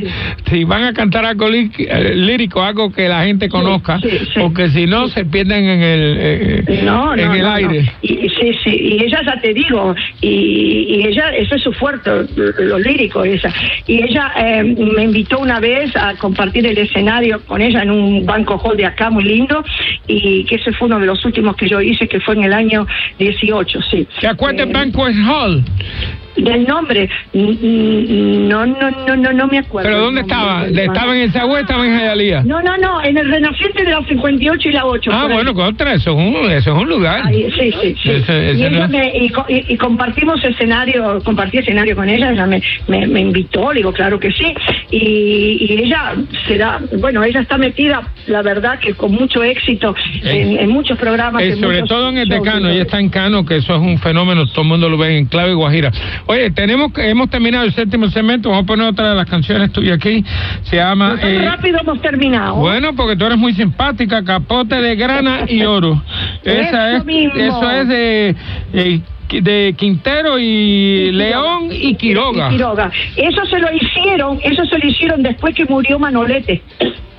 si van a cantar algo lí- eh, lírico, algo que la gente conozca, sí, sí. porque si no se pierden en el, eh, No, en no, el no, aire. Y, sí, sí, y ella ya te digo, y, y ella, eso es su fuerte, lo lírico esa. Y ella eh, me invitó una vez a compartir el escenario con ella en un banco hall de acá muy lindo, y que ese fue uno de los últimos que yo hice, que fue en el año 18, sí. ¿Te acuerdas Eh, Banquet Hall? Del nombre, no, no, no, no, no me acuerdo. ¿Pero el dónde estaba? ¿Estaba en esa o estaba en Jayalía? No, no, no, en el Renaciente de la 58 y la 8. Ah, bueno, contra, eso es un, eso es un lugar. Ay, sí, sí, sí. Ese- ese y, no- me- y, y- y compartimos escenario, compartí escenario con ella, ella me, me, me invitó, le digo, claro que sí. Y, y ella será, bueno, ella está metida, la verdad, que con mucho éxito en, en muchos programas. Eh, en sobre muchos todo en el shows, decano, ella está en Cano, que eso es un fenómeno, todo el mundo lo ve en clave y guajira. Oye, tenemos que- hemos terminado el séptimo segmento, vamos a poner otra de las canciones tuyas aquí, se llama... Tan eh, rápido hemos terminado. bueno, porque tú eres muy simpática, capote de grana y oro. (laughs) Esa Eso es, mismo. eso es de, eh, de Quintero y León y Quiroga. Y Quiroga. Eso se lo hicieron, eso se lo hicieron después que murió Manolete.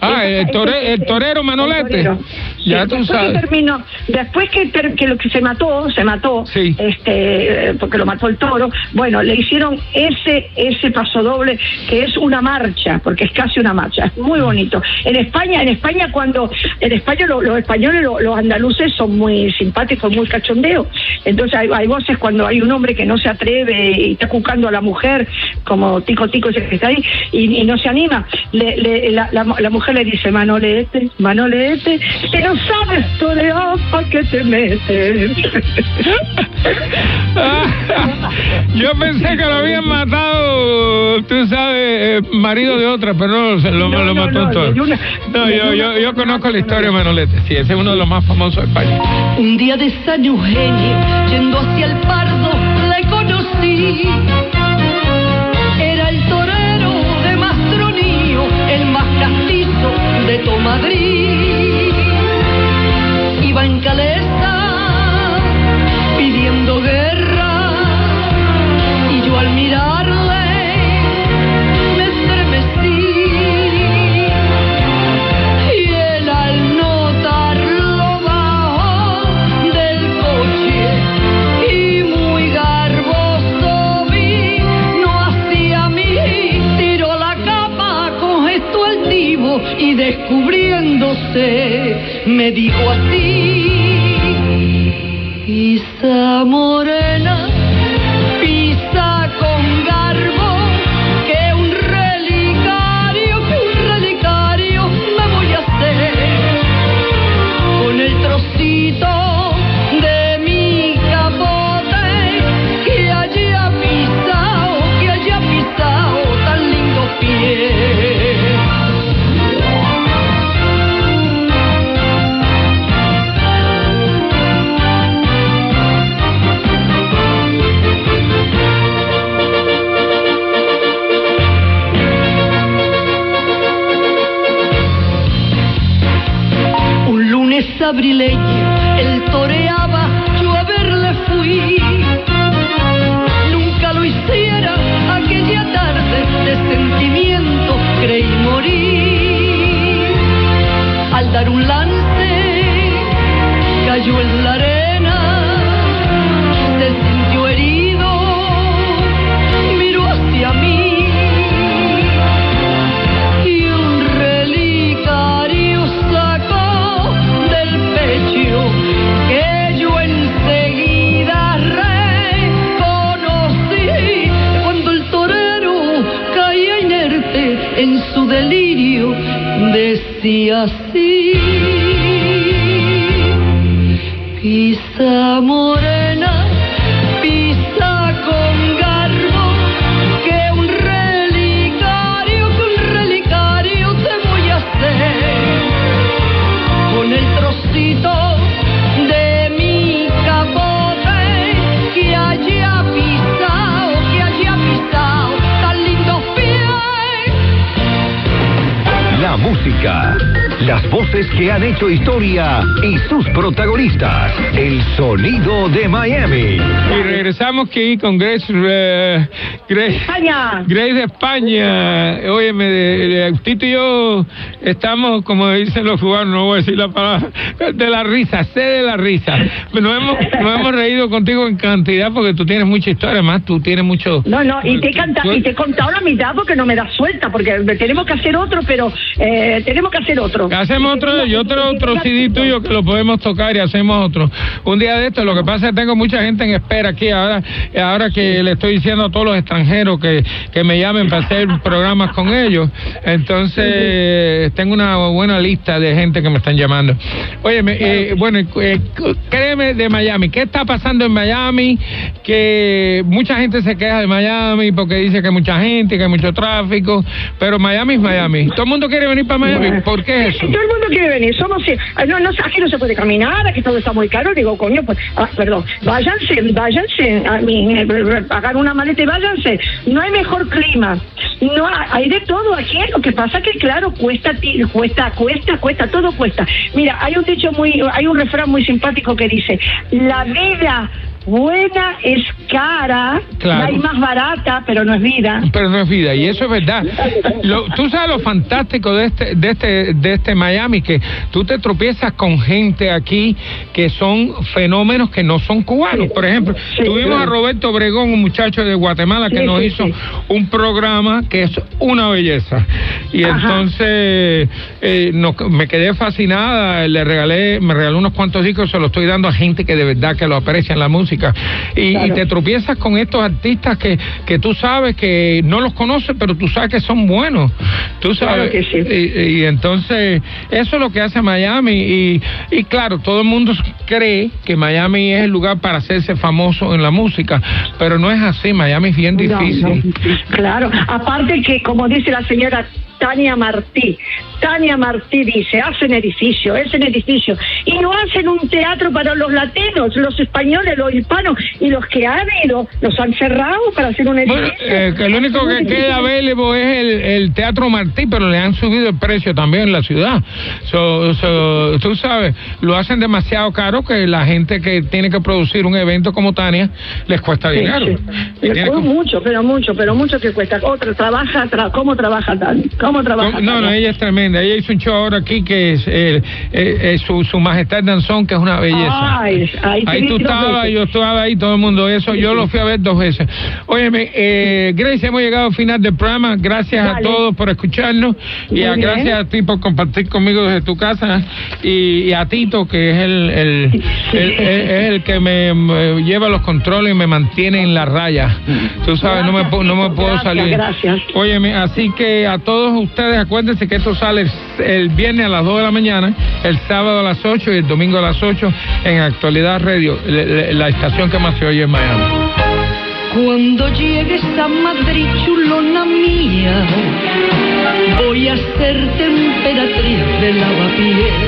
Ah, el, tore- el torero Manolete. el torero. Ya Sí, tú después sabes. Que terminó, después que, lo que se mató, se mató, Sí. este, eh, porque lo mató el toro, bueno, le hicieron ese, ese paso doble que es una marcha, porque es casi una marcha, es muy bonito. En España, en España cuando, en España lo- los españoles, lo- los andaluces son muy simpáticos, muy cachondeos. Entonces hay, hay voces cuando hay un hombre que no se atreve y está cucando a la mujer, como Tico Tico ese que está ahí, y, y no se anima. Le- le- la, la- la mujer le dice, Manolete, Manolete, que no sabes torear, ¿pa' qué te metes? (laughs) Yo pensé que lo habían matado, tú sabes, eh, marido de otra, pero no, se lo, No, lo no, mató no, todo. de una- No, de yo, yo, yo conozco la historia de Manolete, sí, ese es uno de los más famosos de España. Un día de San Eugenio, yendo hacia el Pardo, le conocí. Madrid. Descubriéndose me dijo así, Pisa morena, brilhei historia y sus protagonistas. El sonido de Miami. Y regresamos aquí con Grace, eh, Grace, España. Grace de España. De- Tito y yo estamos, como dicen los cubanos, no voy a decir la palabra, de la risa, sé de la risa. Nos hemos, nos hemos reído contigo en cantidad porque tú tienes mucha historia, además tú tienes mucho... No, no, y te, he y te he contado la mitad porque no me da suelta, porque tenemos que hacer otro, pero eh, tenemos que hacer otro. Hacemos otro, yo otro, otro CD tuyo que lo podemos tocar y hacemos otro. Un día de esto, lo que pasa es que tengo mucha gente en espera aquí ahora, ahora que le estoy diciendo a todos los extranjeros que, que me llamen para hacer programas con ellos. Entonces, tengo una buena lista de gente que me están llamando. Oye, eh, bueno, eh, créeme de Miami, ¿qué está pasando en Miami? Que mucha gente se queja de Miami porque dice que hay mucha gente, que hay mucho tráfico, pero Miami es Miami. Todo el mundo quiere venir para Miami. ¿Por qué eso? Todo el mundo quiere venir. Somos, eh, no, no, aquí no se puede caminar, aquí todo está muy caro. Digo, coño, pues, ah, perdón, váyanse, váyanse, a mí, eh, pagar una maleta y váyanse. No hay mejor clima. No hay, hay de todo aquí. Lo que pasa que, claro, cuesta, cuesta, cuesta, cuesta, todo cuesta. Mira, hay un dicho muy, hay un refrán muy simpático que dice, la vida buena es cara, Claro. la hay más barata, pero no es vida. Pero no es vida, y eso es verdad. Lo- tú sabes lo fantástico de este, de este, de este Miami, que tú te tropiezas con gente aquí que son fenómenos que no son cubanos. Por ejemplo, Sí, tuvimos a. Roberto Obregón, un muchacho de Guatemala, que nos hizo un programa que es una belleza. Y Ajá. entonces eh, no- me quedé fascinada, le regalé, me regaló unos cuantos discos, se los estoy dando a gente que de verdad que lo aprecia en la música. Y, Claro. y te tropiezas con estos artistas que, que tú sabes que no los conoces, pero tú sabes que son buenos. Tú sabes. Claro que sí. y, y entonces, eso es lo que hace Miami. Y, y claro, todo el mundo cree que Miami es el lugar para hacerse famoso en la música, pero no es así. Miami es bien No, difícil. no, claro, aparte que como dice la señora Tania Martí, Tania Martí dice, hacen edificio, hacen edificio, y no hacen un teatro para los latinos, los españoles, los hispanos, y los que han ido, los han cerrado para hacer un edificio. Bueno, eh, que el único que queda available es el, el Teatro Martí, pero le han subido el precio también en la ciudad. So, so, tú sabes, lo hacen demasiado caro que la gente que tiene que producir un evento como Tania les cuesta Sí, dinero. sí. Que- mucho, pero mucho, pero mucho que cuesta. Otra, trabaja, tra- ¿cómo trabaja Tania? ¿Cómo trabaja No, no, ella es tremenda. Ella hizo un show ahora aquí que es eh, eh, eh, su, su Majestad Danzón, que es una belleza. Ay, ahí vi tú estabas, yo estaba ahí, todo el mundo. Eso yo lo fui a ver dos veces. Óyeme, eh, Grace, hemos llegado al final del programa. Gracias a todos por escucharnos. Y a- gracias a ti por compartir conmigo desde tu casa. Y, y a Tito, que es el, el, el- el- es el que me, me lleva los controles y me mantiene en la raya. Tú sabes, no me, no me puedo Gracias, salir. gracias. Óyeme, así que a todos ustedes acuérdense que esto sale el, viernes a las 2 de la mañana, el sábado a las 8 y el domingo a las 8 en Actualidad Radio, la estación que más se oye en Miami. Cuando llegues a Madrid, chulona mía, voy a ser temperatriz de lavapiés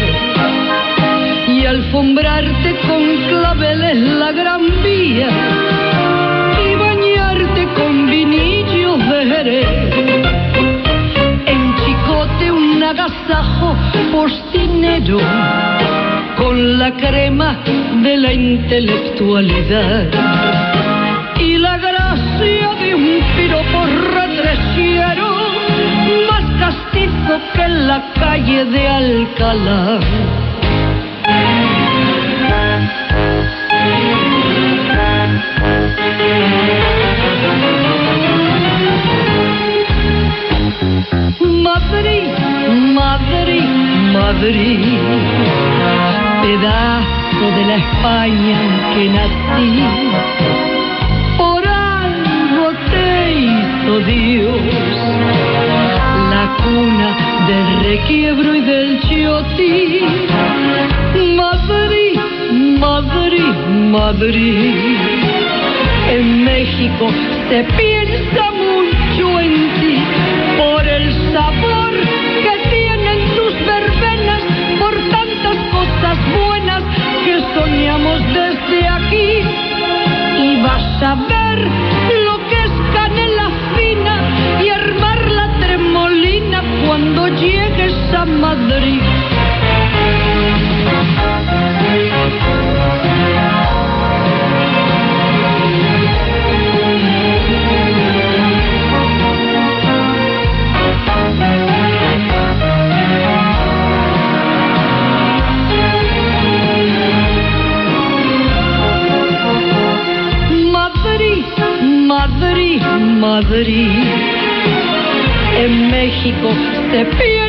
con la crema de la intelectualidad y la gracia de un piropo retresiero más castizo que en la calle de Alcalá. Madrid, Madrid, Madrid, pedazo de la España en que nací por algo te hizo Dios la cuna del requiebro y del chiotí. Madrid, Madrid, Madrid. En México se piensa ver lo que es canela fina y armar la tremolina cuando llegues a. Madrid, Madrid. En México se piensa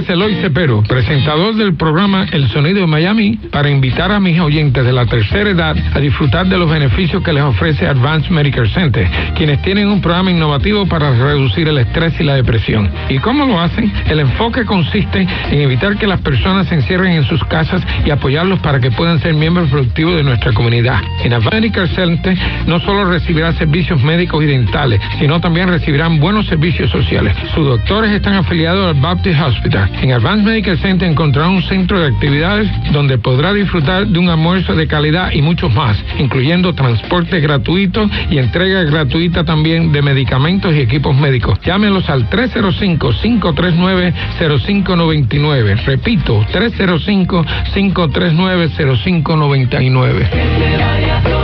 tremolina cuando llegues a Madrid. Mi nombre es Eloy Cepero, presentador del programa El Sonido de Miami, para invitar a mis oyentes de la tercera edad a disfrutar de los beneficios que les ofrece Advanced Medical Center, quienes tienen un programa innovativo para reducir el estrés y la depresión. ¿Y cómo lo hacen? El enfoque consiste en evitar que las personas se encierren en sus casas y apoyarlos para que puedan ser miembros productivos de nuestra comunidad. En Advanced Medical Center no solo recibirá servicios médicos y dentales, sino también recibirán buenos servicios sociales. Sus doctores están afiliados al Baptist Hospital. En Advanced Medical Center encontrará un centro de actividades donde podrá disfrutar de un almuerzo de calidad y muchos más, incluyendo transporte gratuito y entrega gratuita también de medicamentos y equipos médicos. Llámenos al 305-539-0599. Repito, 305-539-0599.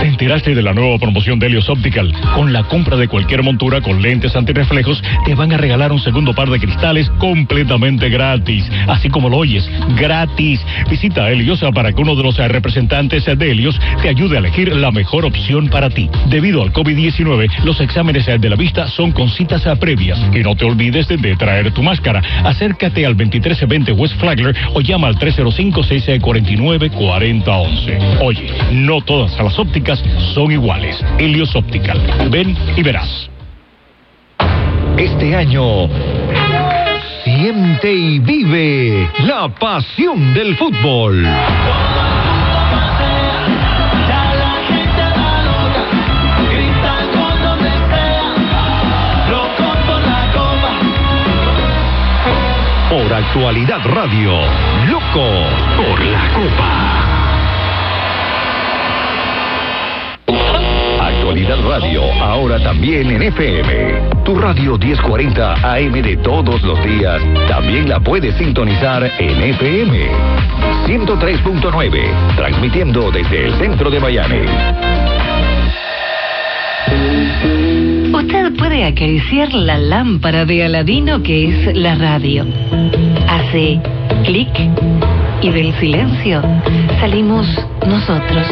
¿Te enteraste de la nueva promoción de Helios Optical? Con la compra de cualquier montura con lentes antirreflejos, te van a regalar un segundo par de cristales completamente gratis. Así como lo oyes, gratis. Visita a Helios para que uno de los representantes de Helios te ayude a elegir la mejor opción para ti. Debido al COVID-19, los exámenes de la vista son con citas previas. Y no te olvides de, traer tu máscara. Acércate al 2320 West Flagler o llama al 305-649-4011. Oye, no todas las ópticas son iguales. Helios Optical. Ven y verás. Este año siente y vive la pasión del fútbol. Por Actualidad Radio, loco por la copa. Actualidad Radio, ahora también en FM. Tu radio 1040 AM de todos los días, también la puedes sintonizar en FM. 103.9, transmitiendo desde el centro de Miami. Usted puede acariciar la lámpara de Aladino que es la radio. Hace clic y del silencio salimos nosotros,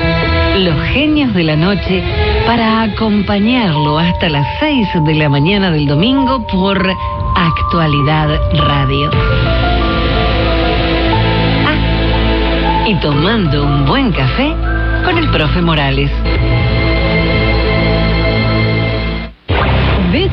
los genios de la noche, para acompañarlo hasta las 6 de la mañana del domingo por Actualidad Radio. Ah, y tomando un buen café con el profe Morales.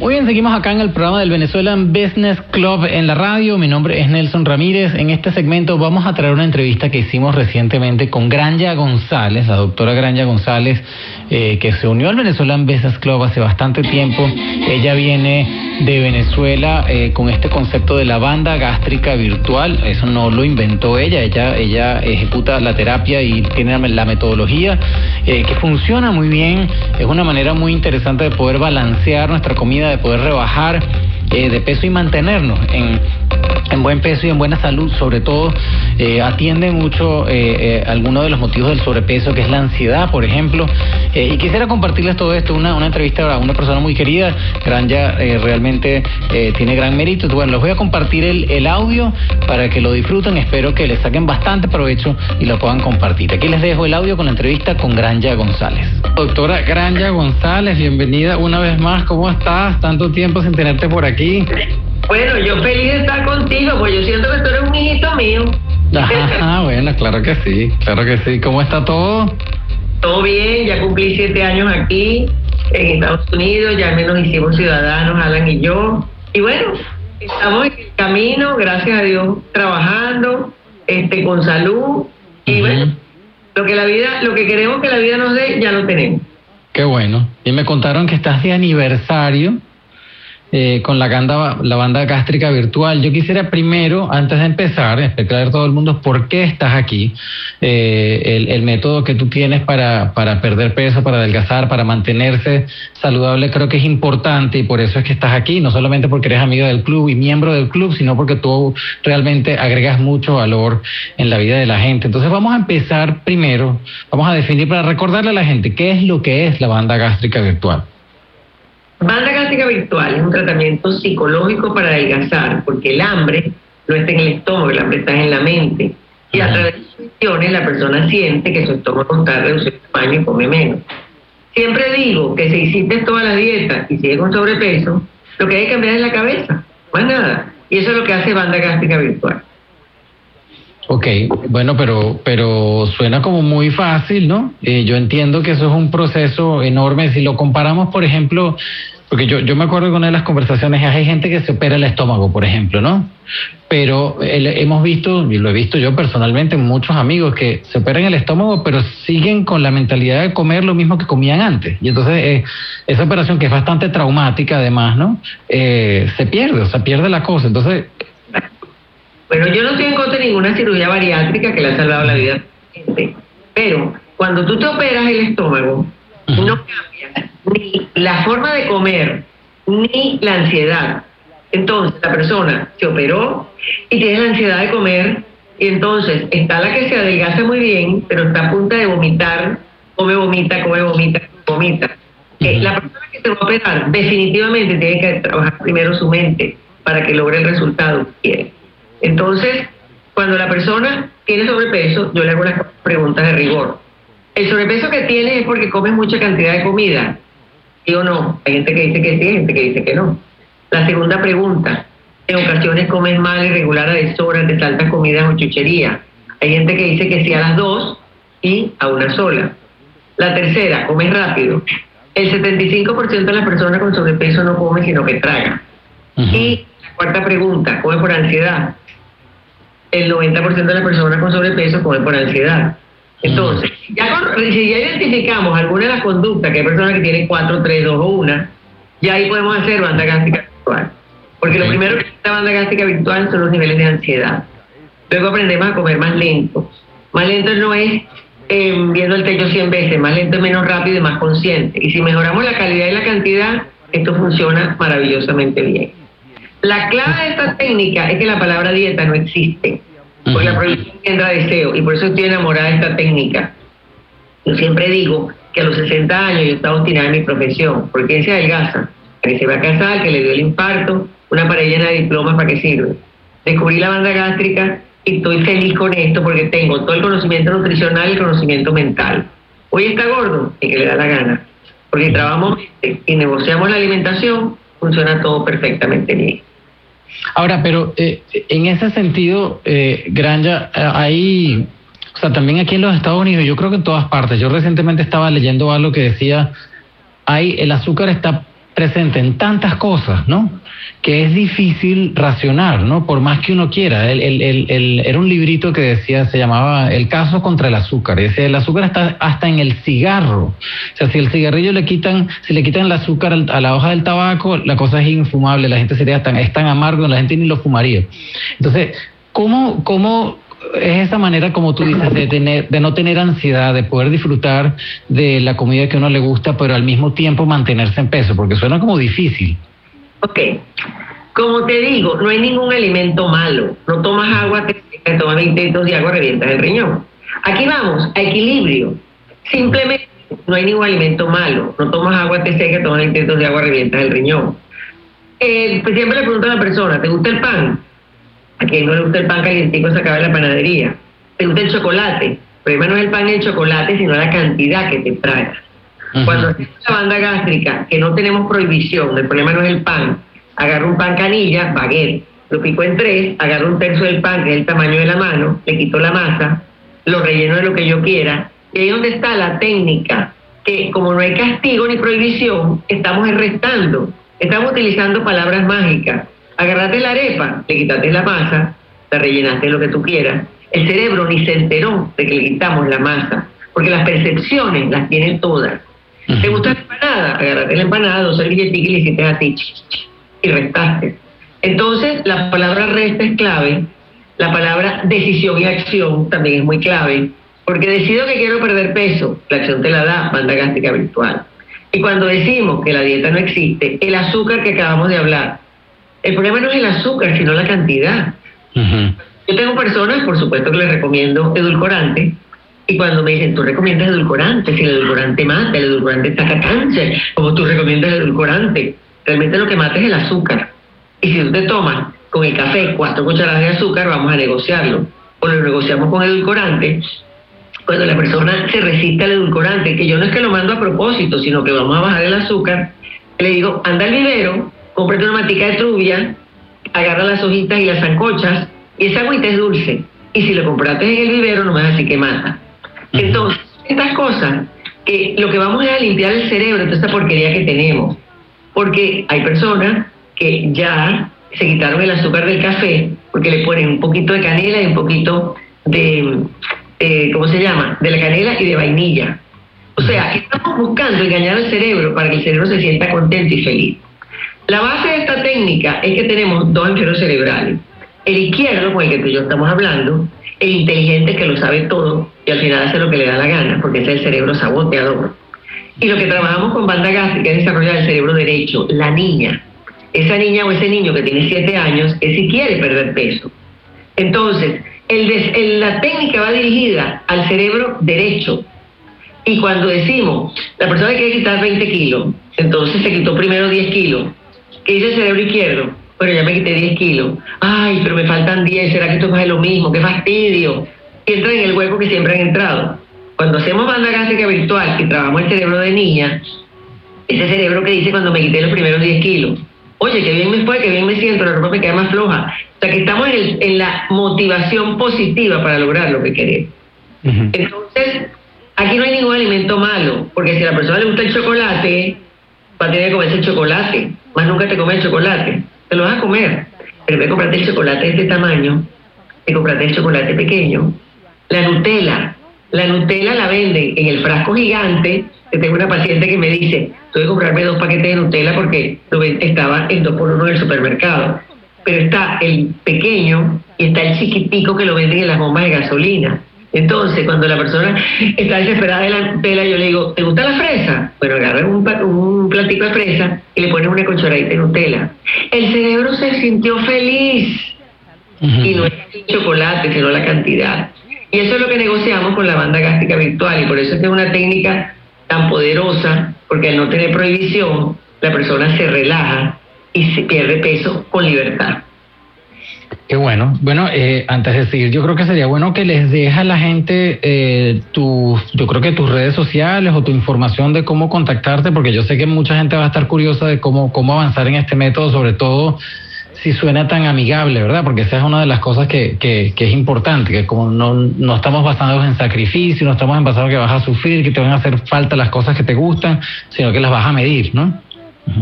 Muy bien, seguimos acá en el programa del Venezuelan Business Club en la radio. Mi nombre es Nelson Ramírez. En este segmento vamos a traer una entrevista que hicimos recientemente con Granja González, la doctora Granja González, eh, que se unió al Venezuelan Business Club hace bastante tiempo. Ella viene de Venezuela eh, con este concepto de la banda gástrica virtual. Eso no lo inventó ella. Ella, ella ejecuta la terapia y tiene la metodología eh, que funciona muy bien. Es una manera muy interesante de poder balancear nuestra comida de poder rebajar eh, de peso y mantenernos en, en, buen peso y en buena salud, sobre todo eh, atiende mucho eh, algunos de los motivos del sobrepeso, que es la ansiedad, por ejemplo. y quisiera compartirles todo esto, una, una entrevista a una persona muy querida, Granja realmente tiene gran mérito. Bueno, les voy a compartir el, el audio para que lo disfruten, espero que les saquen bastante provecho y lo puedan compartir. Aquí les dejo el audio con la entrevista con Granja González. Doctora Granja González, bienvenida una vez más, ¿cómo estás? Tanto tiempo sin tenerte por aquí. Bueno, yo feliz de estar contigo, pues yo siento que tú eres un hijito mío. (laughs) Ah, bueno, claro que sí, claro que sí. ¿Cómo está todo? Todo bien, ya cumplí siete años aquí en Estados Unidos, ya nos hicimos ciudadanos, Alan y yo. Y bueno, estamos en el camino, gracias a Dios, trabajando, este, con salud. Y bueno, lo que la vida, lo que queremos que la vida nos dé, ya lo tenemos. Qué bueno. Y me contaron que estás de aniversario eh, con la banda, la banda gástrica virtual. Yo quisiera primero, antes de empezar, explicar a todo el mundo por qué estás aquí, eh, el, el método que tú tienes para, para perder peso, para adelgazar, para mantenerse saludable, creo que es importante y por eso es que estás aquí, no solamente porque eres amigo del club y miembro del club, sino porque tú realmente agregas mucho valor en la vida de la gente. Entonces vamos a empezar primero, vamos a definir para recordarle a la gente qué es lo que es la banda gástrica virtual. Banda gástrica virtual es un tratamiento psicológico para adelgazar, porque el hambre no está en el estómago, el hambre está en la mente. Y a través de funciones la persona siente que su estómago está reducido de tamaño y come menos. Siempre digo que si hiciste toda la dieta y sigues con sobrepeso, lo que hay que cambiar es la cabeza, más nada. Y eso es lo que hace banda gástrica virtual. Ok, bueno, pero, pero suena como muy fácil, ¿no? Eh, yo entiendo que eso es un proceso enorme. Si lo comparamos, por ejemplo, porque yo, yo me acuerdo que una de las conversaciones es, hay gente que se opera el estómago, por ejemplo, ¿no? Pero hemos visto, y lo he visto yo personalmente, muchos amigos que se operan el estómago, pero siguen con la mentalidad de comer lo mismo que comían antes. Y entonces eh, esa operación, que es bastante traumática además, ¿no? Eh, se pierde, o sea, pierde la cosa. Entonces, Bueno, yo no estoy en contra de ninguna cirugía bariátrica que le ha salvado la vida a la gente, pero cuando tú te operas el estómago, no cambia ni la forma de comer, ni la ansiedad. Entonces, la persona se operó y tiene la ansiedad de comer, y entonces está la que se adelgaza muy bien, pero está a punto de vomitar, come, vomita, come, vomita, vomita. Eh, la persona que se va a operar definitivamente tiene que trabajar primero su mente para que logre el resultado que quiere. Entonces, cuando la persona tiene sobrepeso, yo le hago unas preguntas de rigor. ¿El sobrepeso que tiene es porque comes mucha cantidad de comida? ¿Sí o no? Hay gente que dice que sí, hay gente que dice que no. La segunda pregunta, en ocasiones comes mal, irregular, a deshoras, te saltas comida o chuchería. Hay gente que dice que sí a las dos y a una sola. La tercera, comes rápido. El 75% de las personas con sobrepeso no come, sino que traga. Y la cuarta pregunta, come por ansiedad. El 90% de las personas con sobrepeso come por ansiedad. Entonces, ya con- si ya identificamos alguna de las conductas, que hay personas que tienen 4, 3, 2 o 1, ya ahí podemos hacer banda gástrica virtual. Porque lo primero que la banda gástrica virtual son los niveles de ansiedad. Luego aprendemos a comer más lento. Más lento no es eh, viendo el techo 100 veces, más lento es menos rápido y más consciente. Y si mejoramos la calidad y la cantidad, esto funciona maravillosamente bien. La clave de esta técnica es que la palabra dieta no existe, porque la prohibición entra deseo, y por eso estoy enamorada de esta técnica. Yo siempre digo que a los 60 años yo estaba obstinada en mi profesión, porque ¿quién se adelgaza? Que se va a casar, que le dio el infarto, una pared llena de diplomas, ¿para qué sirve? Descubrí la banda gástrica y estoy feliz con esto porque tengo todo el conocimiento nutricional y el conocimiento mental. Hoy está gordo y que le da la gana, porque trabajamos y negociamos la alimentación, funciona todo perfectamente bien. Ahora, pero eh, en ese sentido, eh, Granja, eh, hay, o sea, también aquí en los Estados Unidos, yo creo que en todas partes, yo recientemente estaba leyendo algo que decía, hay, el azúcar está presente en tantas cosas, ¿no? Que es difícil racionar, ¿no? Por más que uno quiera. Era un librito que decía, se llamaba El caso contra el azúcar. Y decía, el azúcar está hasta en el cigarro. O sea, si el cigarrillo le quitan, si le quitan el azúcar a la hoja del tabaco, la cosa es infumable. La gente sería tan, es tan amargo, la gente ni lo fumaría. Entonces, ¿cómo, cómo es esa manera, como tú dices, de, tener, de no tener ansiedad, de poder disfrutar de la comida que a uno le gusta, pero al mismo tiempo mantenerse en peso? Porque suena como difícil. Ok. Como te digo, no hay ningún alimento malo. No tomas agua, te, te tomas 20 litros de agua, revientas el riñón. Aquí vamos, a equilibrio. Simplemente no hay ningún alimento malo. No tomas agua, te seca, tomas 20 litros de agua, revientas el riñón. Eh, pues siempre le pregunto a la persona, ¿te gusta el pan? A quien no le gusta el pan calientico se acaba en la panadería. ¿Te gusta el chocolate? El problema no es el pan y el chocolate, sino la cantidad que te Cuando hacemos la banda gástrica, que no tenemos prohibición, el problema no es el pan. Agarro un pan canilla, baguette, lo pico en tres, agarro un tercio del pan, que es el tamaño de la mano, le quito la masa, lo relleno de lo que yo quiera. Y ahí es donde está la técnica, que como no hay castigo ni prohibición, estamos restando. Estamos utilizando palabras mágicas. Agarraste la arepa, le quitaste la masa, la rellenaste de lo que tú quieras. El cerebro ni se enteró de que le quitamos la masa, porque las percepciones las tiene todas. ¿Te gusta la empanada? Agarraste la empanada, dos servilletas y le hiciste así. y restaste. Entonces, la palabra resta es clave, la palabra decisión y acción también es muy clave, porque decido que quiero perder peso, la acción te la da banda gástrica virtual. Y cuando decimos que la dieta no existe, el azúcar que acabamos de hablar, el problema no es el azúcar, sino la cantidad. Yo tengo personas, por supuesto, que les recomiendo edulcorante, y cuando me dicen, tú recomiendas edulcorante, si el edulcorante mata, el edulcorante saca cáncer, como tú recomiendas edulcorante, realmente lo que mata es el azúcar. Y si tú te tomas con el café cuatro cucharadas de azúcar, vamos a negociarlo. O lo negociamos con edulcorante, cuando la persona se resiste al edulcorante, que yo no es que lo mando a propósito, sino que vamos a bajar el azúcar, le digo, anda al vivero, cómprate una matica de trubia, agarra las hojitas y las zancochas, y esa agüita es dulce. Y si lo compraste en el vivero, no me vas a decir que mata. Entonces, estas cosas, que lo que vamos es a limpiar el cerebro de toda esta porquería que tenemos. Porque hay personas que ya se quitaron el azúcar del café porque le ponen un poquito de canela y un poquito de, eh, ¿cómo se llama? De la canela y de vainilla. O sea, estamos buscando engañar al cerebro para que el cerebro se sienta contento y feliz. La base de esta técnica es que tenemos dos hemisferios cerebrales. El izquierdo, con el que tú y yo estamos hablando, el inteligente que lo sabe todo y al final hace lo que le da la gana, porque es el cerebro saboteador. Y lo que trabajamos con banda gástrica es desarrollar el cerebro derecho, la niña. Esa niña o ese niño que tiene 7 años es si quiere perder peso. Entonces, la técnica va dirigida al cerebro derecho. Y cuando decimos, la persona quiere quitar 20 kilos, entonces se quitó primero 10 kilos. ¿Qué dice el cerebro izquierdo? Bueno, ya me quité 10 kilos. Ay, pero me faltan 10, ¿será que esto es más de lo mismo? ¡Qué fastidio! Y entran en el hueco que siempre han entrado. Cuando hacemos banda gástrica virtual y trabajamos el cerebro de niña, ese cerebro que dice cuando me quité los primeros 10 kilos, oye, qué bien me fue, qué bien me siento, la ropa me queda más floja. O sea, que estamos en, el- en la motivación positiva para lograr lo que queremos. Entonces, aquí no hay ningún alimento malo, porque si a la persona le gusta el chocolate, va a tener que comerse el chocolate, más nunca te comes el chocolate, te lo vas a comer, pero de comprarte el chocolate de este tamaño, te compraste el chocolate pequeño. La Nutella, la Nutella la venden en el frasco gigante, tengo una paciente que me dice, tuve que comprarme dos paquetes de Nutella porque estaba en dos por uno en el supermercado. Pero está el pequeño y está el chiquitico que lo venden en las bombas de gasolina. Entonces, cuando la persona está desesperada de la tela, yo le digo, ¿te gusta la fresa? Bueno, agarra un, platico de fresa y le pones una cucharadita de Nutella. El cerebro se sintió feliz. Y no es el chocolate, sino la cantidad. Y eso es lo que negociamos con la banda gástrica virtual. Y por eso es que es una técnica tan poderosa, porque al no tener prohibición, la persona se relaja y se pierde peso con libertad. Qué bueno. Bueno, eh, antes de seguir, yo creo que sería bueno que les deja a la gente eh, tus, yo creo que tus redes sociales o tu información de cómo contactarte, porque yo sé que mucha gente va a estar curiosa de cómo, cómo avanzar en este método, sobre todo si suena tan amigable, ¿verdad? Porque esa es una de las cosas que, que, que es importante, que como no, no estamos basados en sacrificio, no estamos basados en que vas a sufrir, que te van a hacer falta las cosas que te gustan, sino que las vas a medir, ¿no?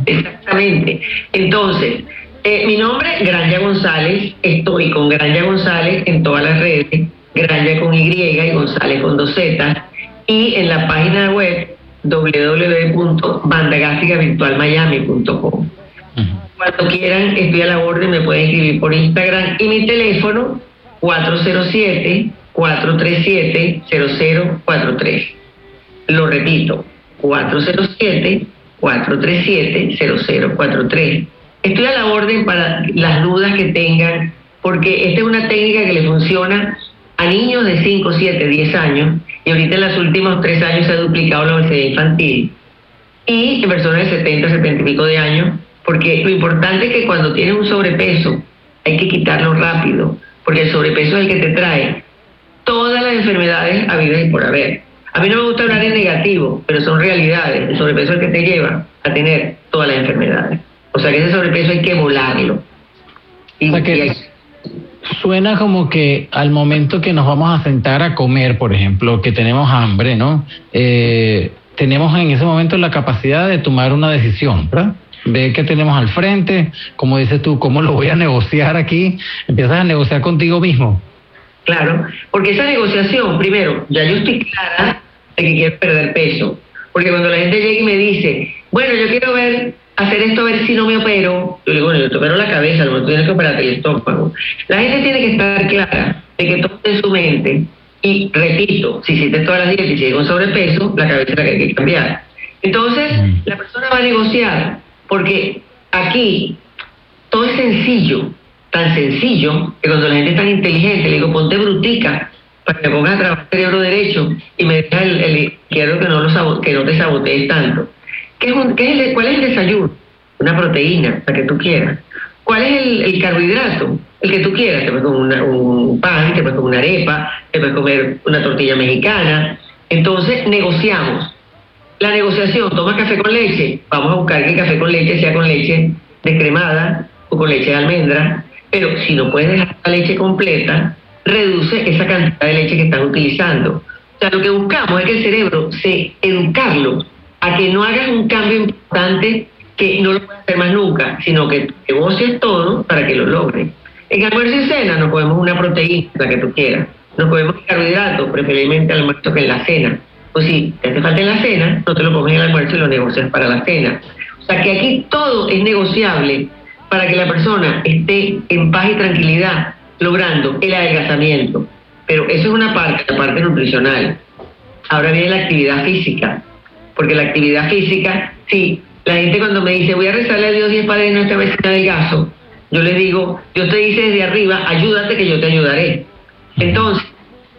Exactamente. Entonces, eh, mi nombre es Granja González, estoy con Granja González en todas las redes, Granja con Y y González con dos Z, y en la página web www.bandagastricavirtualmiami.com. Cuando quieran, estoy a la orden, me pueden escribir por Instagram y mi teléfono 407-437-0043. Lo repito, 407-437-0043. Estoy a la orden para las dudas que tengan, porque esta es una técnica que le funciona a niños de 5, 7, 10 años, y ahorita en los últimos 3 años se ha duplicado la obesidad infantil, y en personas de 70, 70 y pico de años, porque lo importante es que cuando tienes un sobrepeso hay que quitarlo rápido, porque el sobrepeso es el que te trae todas las enfermedades habidas y por haber. A mí no me gusta hablar en negativo, pero son realidades. El sobrepeso es el que te lleva a tener todas las enfermedades. O sea que ese sobrepeso hay que volarlo. Y, O sea que y hay- Suena como que al momento que nos vamos a sentar a comer, por ejemplo, que tenemos hambre, ¿no? Eh, tenemos en ese momento la capacidad de tomar una decisión, ¿verdad? Ve que tenemos al frente, como dices tú, ¿cómo lo voy a negociar aquí? Empiezas a negociar contigo mismo. Claro, porque esa negociación, primero, ya yo estoy clara de que quiero perder peso. Porque cuando la gente llega y me dice, bueno, yo quiero ver hacer esto a ver si no me opero. Yo le digo, bueno, yo te opero la cabeza, no tienes que operarte el estómago. La gente tiene que estar clara de que todo en su mente. Y repito, si hiciste todas las dietas y sigues con sobrepeso, la cabeza es la que hay que cambiar. Entonces, la persona va a negociar, porque aquí todo es sencillo, tan sencillo, que cuando la gente es tan inteligente, le digo, ponte brutica para que pongas a trabajar el cerebro derecho y me dejas el, el izquierdo que no, lo que no te sabotees tanto. ¿Qué es un- qué es ¿Cuál es el desayuno? Una proteína, la que tú quieras. ¿Cuál es el, el carbohidrato? El que tú quieras. Te puedes comer un pan, te puedes comer una arepa, te puedes comer una tortilla mexicana. Entonces, negociamos. La negociación, toma café con leche, vamos a buscar que el café con leche sea con leche descremada o con leche de almendra, pero si no puedes dejar la leche completa, reduce esa cantidad de leche que están utilizando. O sea, lo que buscamos es que el cerebro se educarlo a que no hagas un cambio importante que no lo puedas hacer más nunca, sino que negocies todo para que lo logres. En almuerzo y cena nos comemos una proteína, la que tú quieras. Nos comemos carbohidratos, preferiblemente al almuerzo que en la cena. Pues si te hace falta en la cena, no te lo comes en el almuerzo y lo negocias para la cena. O sea que aquí todo es negociable para que la persona esté en paz y tranquilidad logrando el adelgazamiento. Pero eso es una parte, la parte nutricional. Ahora viene la actividad física, porque la actividad física, sí, la gente cuando me dice voy a rezarle a Dios y es Padre nuestra vez que adelgazo, yo le digo, yo te dice desde arriba, ayúdate que yo te ayudaré. Entonces,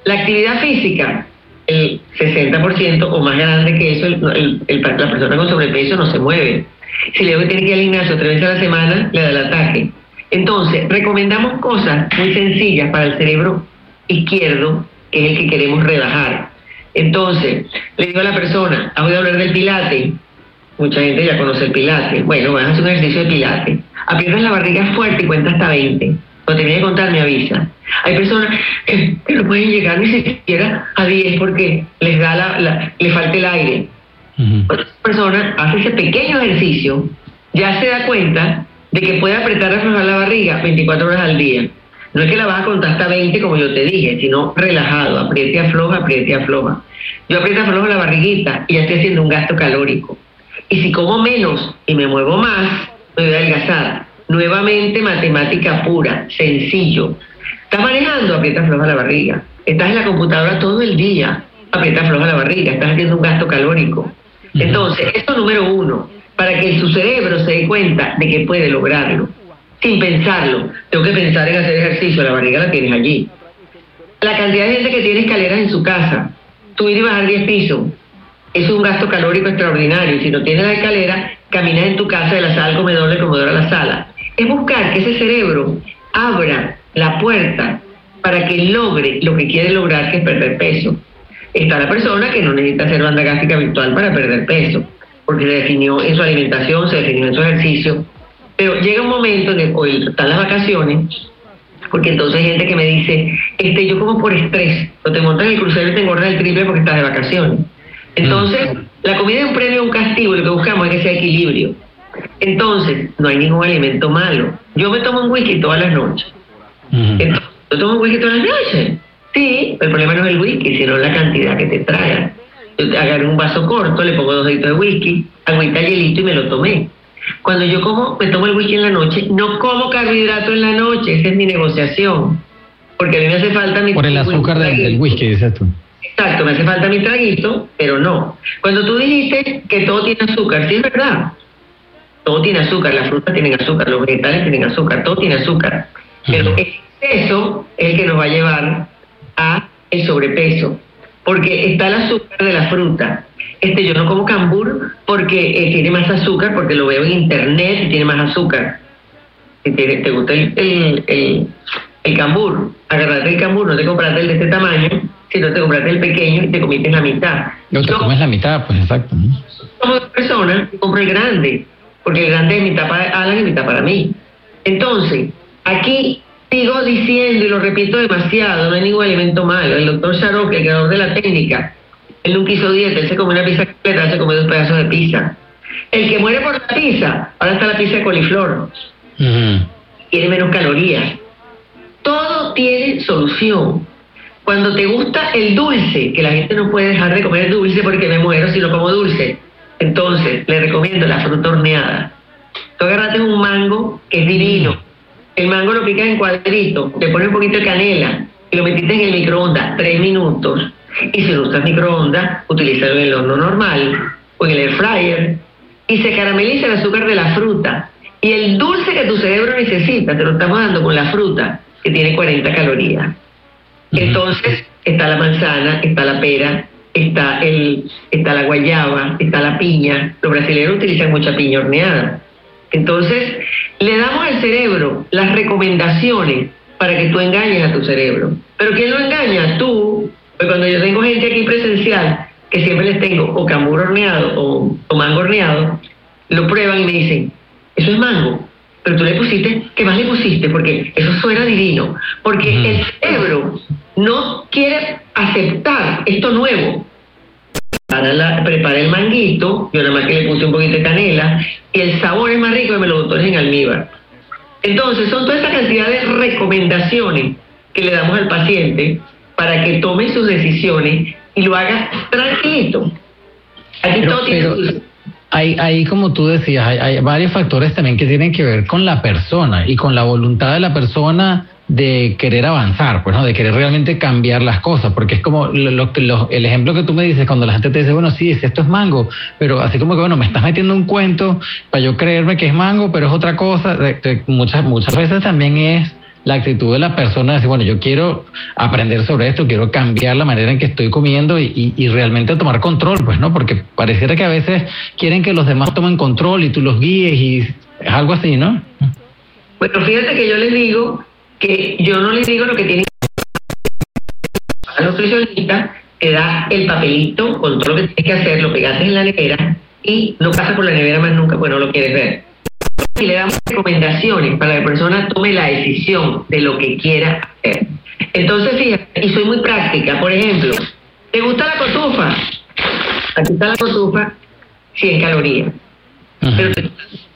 la actividad física, el 60% o más grande que eso, el- la persona con sobrepeso no se mueve. Si le tiene que ir al gimnasio tres veces a la semana, le da el ataque. Entonces, recomendamos cosas muy sencillas para el cerebro izquierdo, que es el que queremos rebajar. Entonces, le digo a la persona, ¿has oído hablar del pilate? Mucha gente ya conoce el pilate. Bueno, vas a hacer un ejercicio de pilate. Aprietas la barriga fuerte y cuenta hasta 20. Cuando termine de contar, me avisa. Hay personas que, que no pueden llegar ni siquiera a 10 porque les da la, la- le falta el aire. Cuando esa persona hace ese pequeño ejercicio, ya se da cuenta de que puede apretar y aflojar la barriga 24 horas al día. No es que la vas a contar hasta 20 como yo te dije, sino relajado, apriete y afloja, apriete y afloja. Yo aprieto y aflojo la barriguita y ya estoy haciendo un gasto calórico. Y si como menos y me muevo más, me voy a adelgazar. Nuevamente matemática pura, sencillo. Estás manejando, aprieta afloja la barriga. Estás en la computadora todo el día, aprieta afloja la barriga. Estás haciendo un gasto calórico. Entonces, esto número uno, para que su cerebro se dé cuenta de que puede lograrlo, sin pensarlo. Tengo que pensar en hacer ejercicio, la barriga la tienes allí. La cantidad de gente que tiene escaleras en su casa, subir y bajar 10 pisos, es un gasto calórico extraordinario. Si no tienes la escalera, caminas en tu casa de la sala al comedor, del comedor a la sala. Es buscar que ese cerebro abra la puerta para que logre lo que quiere lograr, que es perder peso. Está la persona que no necesita hacer banda gástrica virtual para perder peso, porque se definió en su alimentación, se definió en su ejercicio. Pero llega un momento en el hoy están las vacaciones, porque entonces hay gente que me dice, este, yo como por estrés, o te montas en el crucero y te engordas el triple porque estás de vacaciones. Entonces, la comida es un premio un castigo, lo que buscamos es que sea equilibrio. Entonces, no hay ningún alimento malo. Yo me tomo un whisky todas las noches. Entonces, ¿yo tomo un whisky todas las noches? Sí, el problema no es el whisky, sino la cantidad que te trae. Yo te agarré un vaso corto, le pongo dos deditos de whisky, agüita hielito y me lo tomé. Cuando yo como, me tomo el whisky en la noche, no como carbohidrato en la noche, esa es mi negociación. Porque a mí me hace falta mi Por el azúcar del, del whisky, dices tú. Exacto, me hace falta mi traguito, pero no. Cuando tú dijiste que todo tiene azúcar, sí es verdad. Todo tiene azúcar, las frutas tienen azúcar, los vegetales tienen azúcar, todo tiene azúcar. Pero el exceso es el que nos va a llevar a el sobrepeso. Porque está el azúcar de la fruta. Este, yo no como cambur porque eh, tiene más azúcar, porque lo veo en internet y tiene más azúcar. Si te, te gusta el, el, el, el cambur, agarrate el cambur, no te compraste el de este tamaño, sino te compraste el pequeño y te comiste la mitad. No te comes la mitad, pues exacto. ¿no? Como persona, compro el grande, porque el grande es mitad para Alan y mitad para mí. Entonces, aquí sigo diciendo y lo repito demasiado, no hay ningún alimento malo. El doctor Sharok, el creador de la técnica, él nunca hizo dieta, él se come una pizza completa, se come dos pedazos de pizza. El que muere por la pizza, ahora está la pizza de coliflor, tiene menos calorías. Todo tiene solución. Cuando te gusta el dulce, que la gente no puede dejar de comer dulce porque me muero si no como dulce, entonces le recomiendo la fruta horneada. Tú agarraste un mango que es divino. El mango lo picas en cuadritos, le pones un poquito de canela y lo metiste en el microondas tres minutos. Y si no usas microondas, utilízalo en el horno normal o en el air fryer. Y se carameliza el azúcar de la fruta. Y el dulce que tu cerebro necesita, te lo estamos dando con la fruta, que tiene 40 calorías. Entonces, está la manzana, está la pera, está, el, está la guayaba, está la piña. Los brasileños utilizan mucha piña horneada. Entonces, le damos al cerebro las recomendaciones para que tú engañes a tu cerebro. Pero ¿quién lo engaña? Tú. Pues cuando yo tengo gente aquí presencial, que siempre les tengo o cambur horneado o, o mango horneado, lo prueban y me dicen, eso es mango. Pero tú le pusiste, ¿qué más le pusiste? Porque eso suena divino. Porque el cerebro no quiere aceptar esto nuevo. Prepara, la- prepara el manguito, yo nada más que le puse un poquito de canela, y el sabor es más rico de melodotones en almíbar. Entonces, son toda esa cantidad de recomendaciones que le damos al paciente para que tome sus decisiones y lo haga tranquilito. Aquí Pero, todo pero hay, hay, como tú decías, hay, hay varios factores también que tienen que ver con la persona y con la voluntad de la persona de querer avanzar, pues, ¿no? De querer realmente cambiar las cosas, porque es como lo, lo que- lo- el ejemplo que tú me dices cuando la gente te dice, bueno, sí, es- esto es mango, pero así como que, bueno, me estás metiendo un cuento para yo creerme que es mango, pero es otra cosa. Muchas, muchas veces también es la actitud de la persona de decir, bueno, yo quiero aprender sobre esto, quiero cambiar la manera en que estoy comiendo y, realmente tomar control, pues, ¿no? Porque pareciera que a veces quieren que los demás tomen control y tú los guíes y es algo así, ¿no? Bueno, fíjate que yo les digo que yo no les digo lo que tienen que la nutricionista te da el papelito con todo lo que tienes que hacer, lo pegaste en la nevera y no pasa por la nevera más nunca, pues no lo quieres ver. Y le damos recomendaciones para que la persona tome la decisión de lo que quiera hacer. Entonces, fíjate, y soy muy práctica, por ejemplo, ¿te gusta la cotufa? Aquí está la cotufa, 100 calorías. Pero te-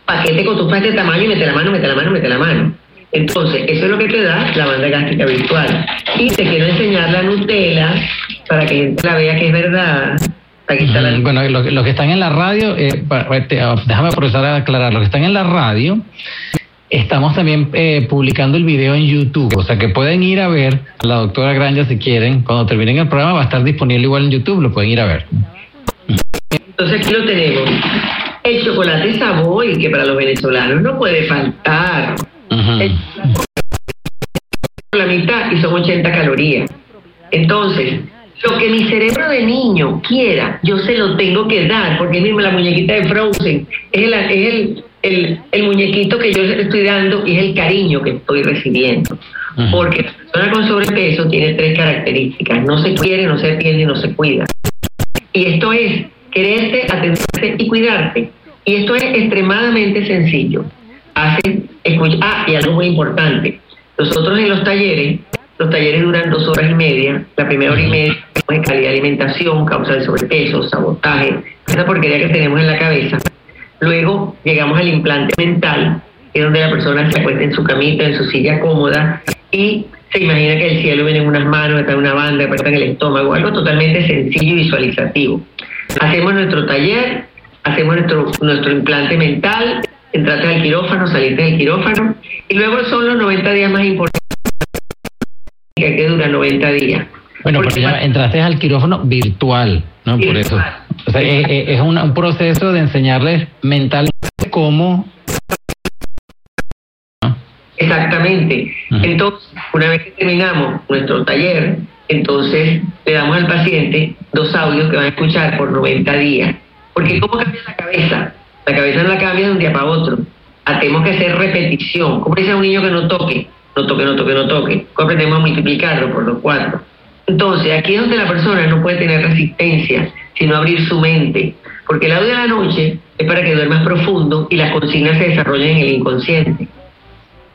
paquete de cotufa de este tamaño y mete la mano, mete la mano, mete la mano. Entonces, eso es lo que te da la banda gástrica virtual. Y te quiero enseñar la Nutella para que la vea que es verdad. Bueno, los que están en la radio, eh, ah, déjame procesar a aclarar, los que están en la radio, estamos también eh, publicando el video en YouTube, o sea que pueden ir a ver a la doctora Granja si quieren, cuando terminen el programa va a estar disponible igual en YouTube, lo pueden ir a ver. Entonces aquí lo tenemos. El chocolate Savoy, que para los venezolanos no puede faltar. El- la mitad y son 80 calorías. Entonces, lo que mi cerebro de niño quiera, yo se lo tengo que dar, porque es mismo la muñequita de Frozen, es el, es el, el, el muñequito que yo le estoy dando y es el cariño que estoy recibiendo. Porque la persona con sobrepeso tiene tres características, no se quiere, no se atiende y no se cuida. Y esto es quererte, atenderte y cuidarte. Y esto es extremadamente sencillo. Hace, escucha, ah, y algo muy importante. Nosotros en los talleres, los talleres duran dos horas y media. La primera hora y media es de calidad de alimentación, causa de sobrepeso, sabotaje, esa porquería que tenemos en la cabeza. Luego llegamos al implante mental, que es donde la persona se acuesta en su camita, en su silla cómoda y se imagina que el cielo viene en unas manos, está en una banda, está en el estómago, algo totalmente sencillo y visualizativo. Hacemos nuestro taller, hacemos nuestro, nuestro implante mental, entraste al quirófano, saliste del quirófano y luego son los 90 días más importantes que dura 90 días. Bueno, porque ya entraste al quirófano virtual, ¿no? Por eso. O sea, es, es- es un, un proceso de enseñarles mentalmente cómo... Exactamente. Entonces, una vez que terminamos nuestro taller, entonces le damos al paciente dos audios que van a escuchar por 90 días. Porque ¿cómo cambia la cabeza? La cabeza no la cambia de un día para otro. Ah, Tenemos que hacer repetición. Como dice a un niño que no toque, no toque, no toque, no toque. ¿Cómo aprendemos a multiplicarlo por los cuatro? Entonces, aquí es donde la persona no puede tener resistencia, sino abrir su mente. Porque el audio de la noche es para que duermas profundo y las consignas se desarrollen en el inconsciente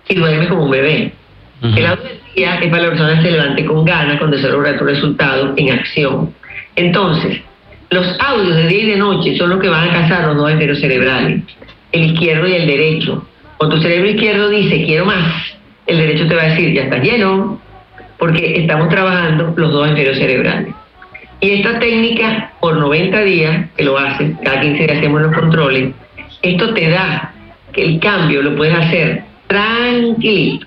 y duerme como un bebé. El audio del día es para la persona que se levante con ganas, con deseo de lograr tu resultado en acción. Entonces, los audios de día y de noche son los que van a cazar los dos hemisferios cerebrales, el izquierdo y el derecho. Cuando tu cerebro izquierdo dice quiero más, el derecho te va a decir ya está lleno, porque estamos trabajando los dos hemisferios cerebrales. Y esta técnica, por 90 días, que lo haces, cada 15 días hacemos los controles, esto te da que el cambio lo puedes hacer tranquilito.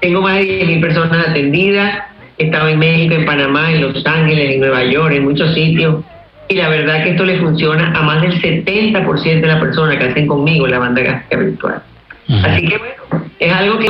Tengo más de 10.000 personas atendidas. He estado en México, en Panamá, en Los Ángeles, en Nueva York, en muchos sitios. Y la verdad que esto le funciona a más del 70% de las personas que hacen conmigo la banda gástrica virtual. Así que bueno, es algo que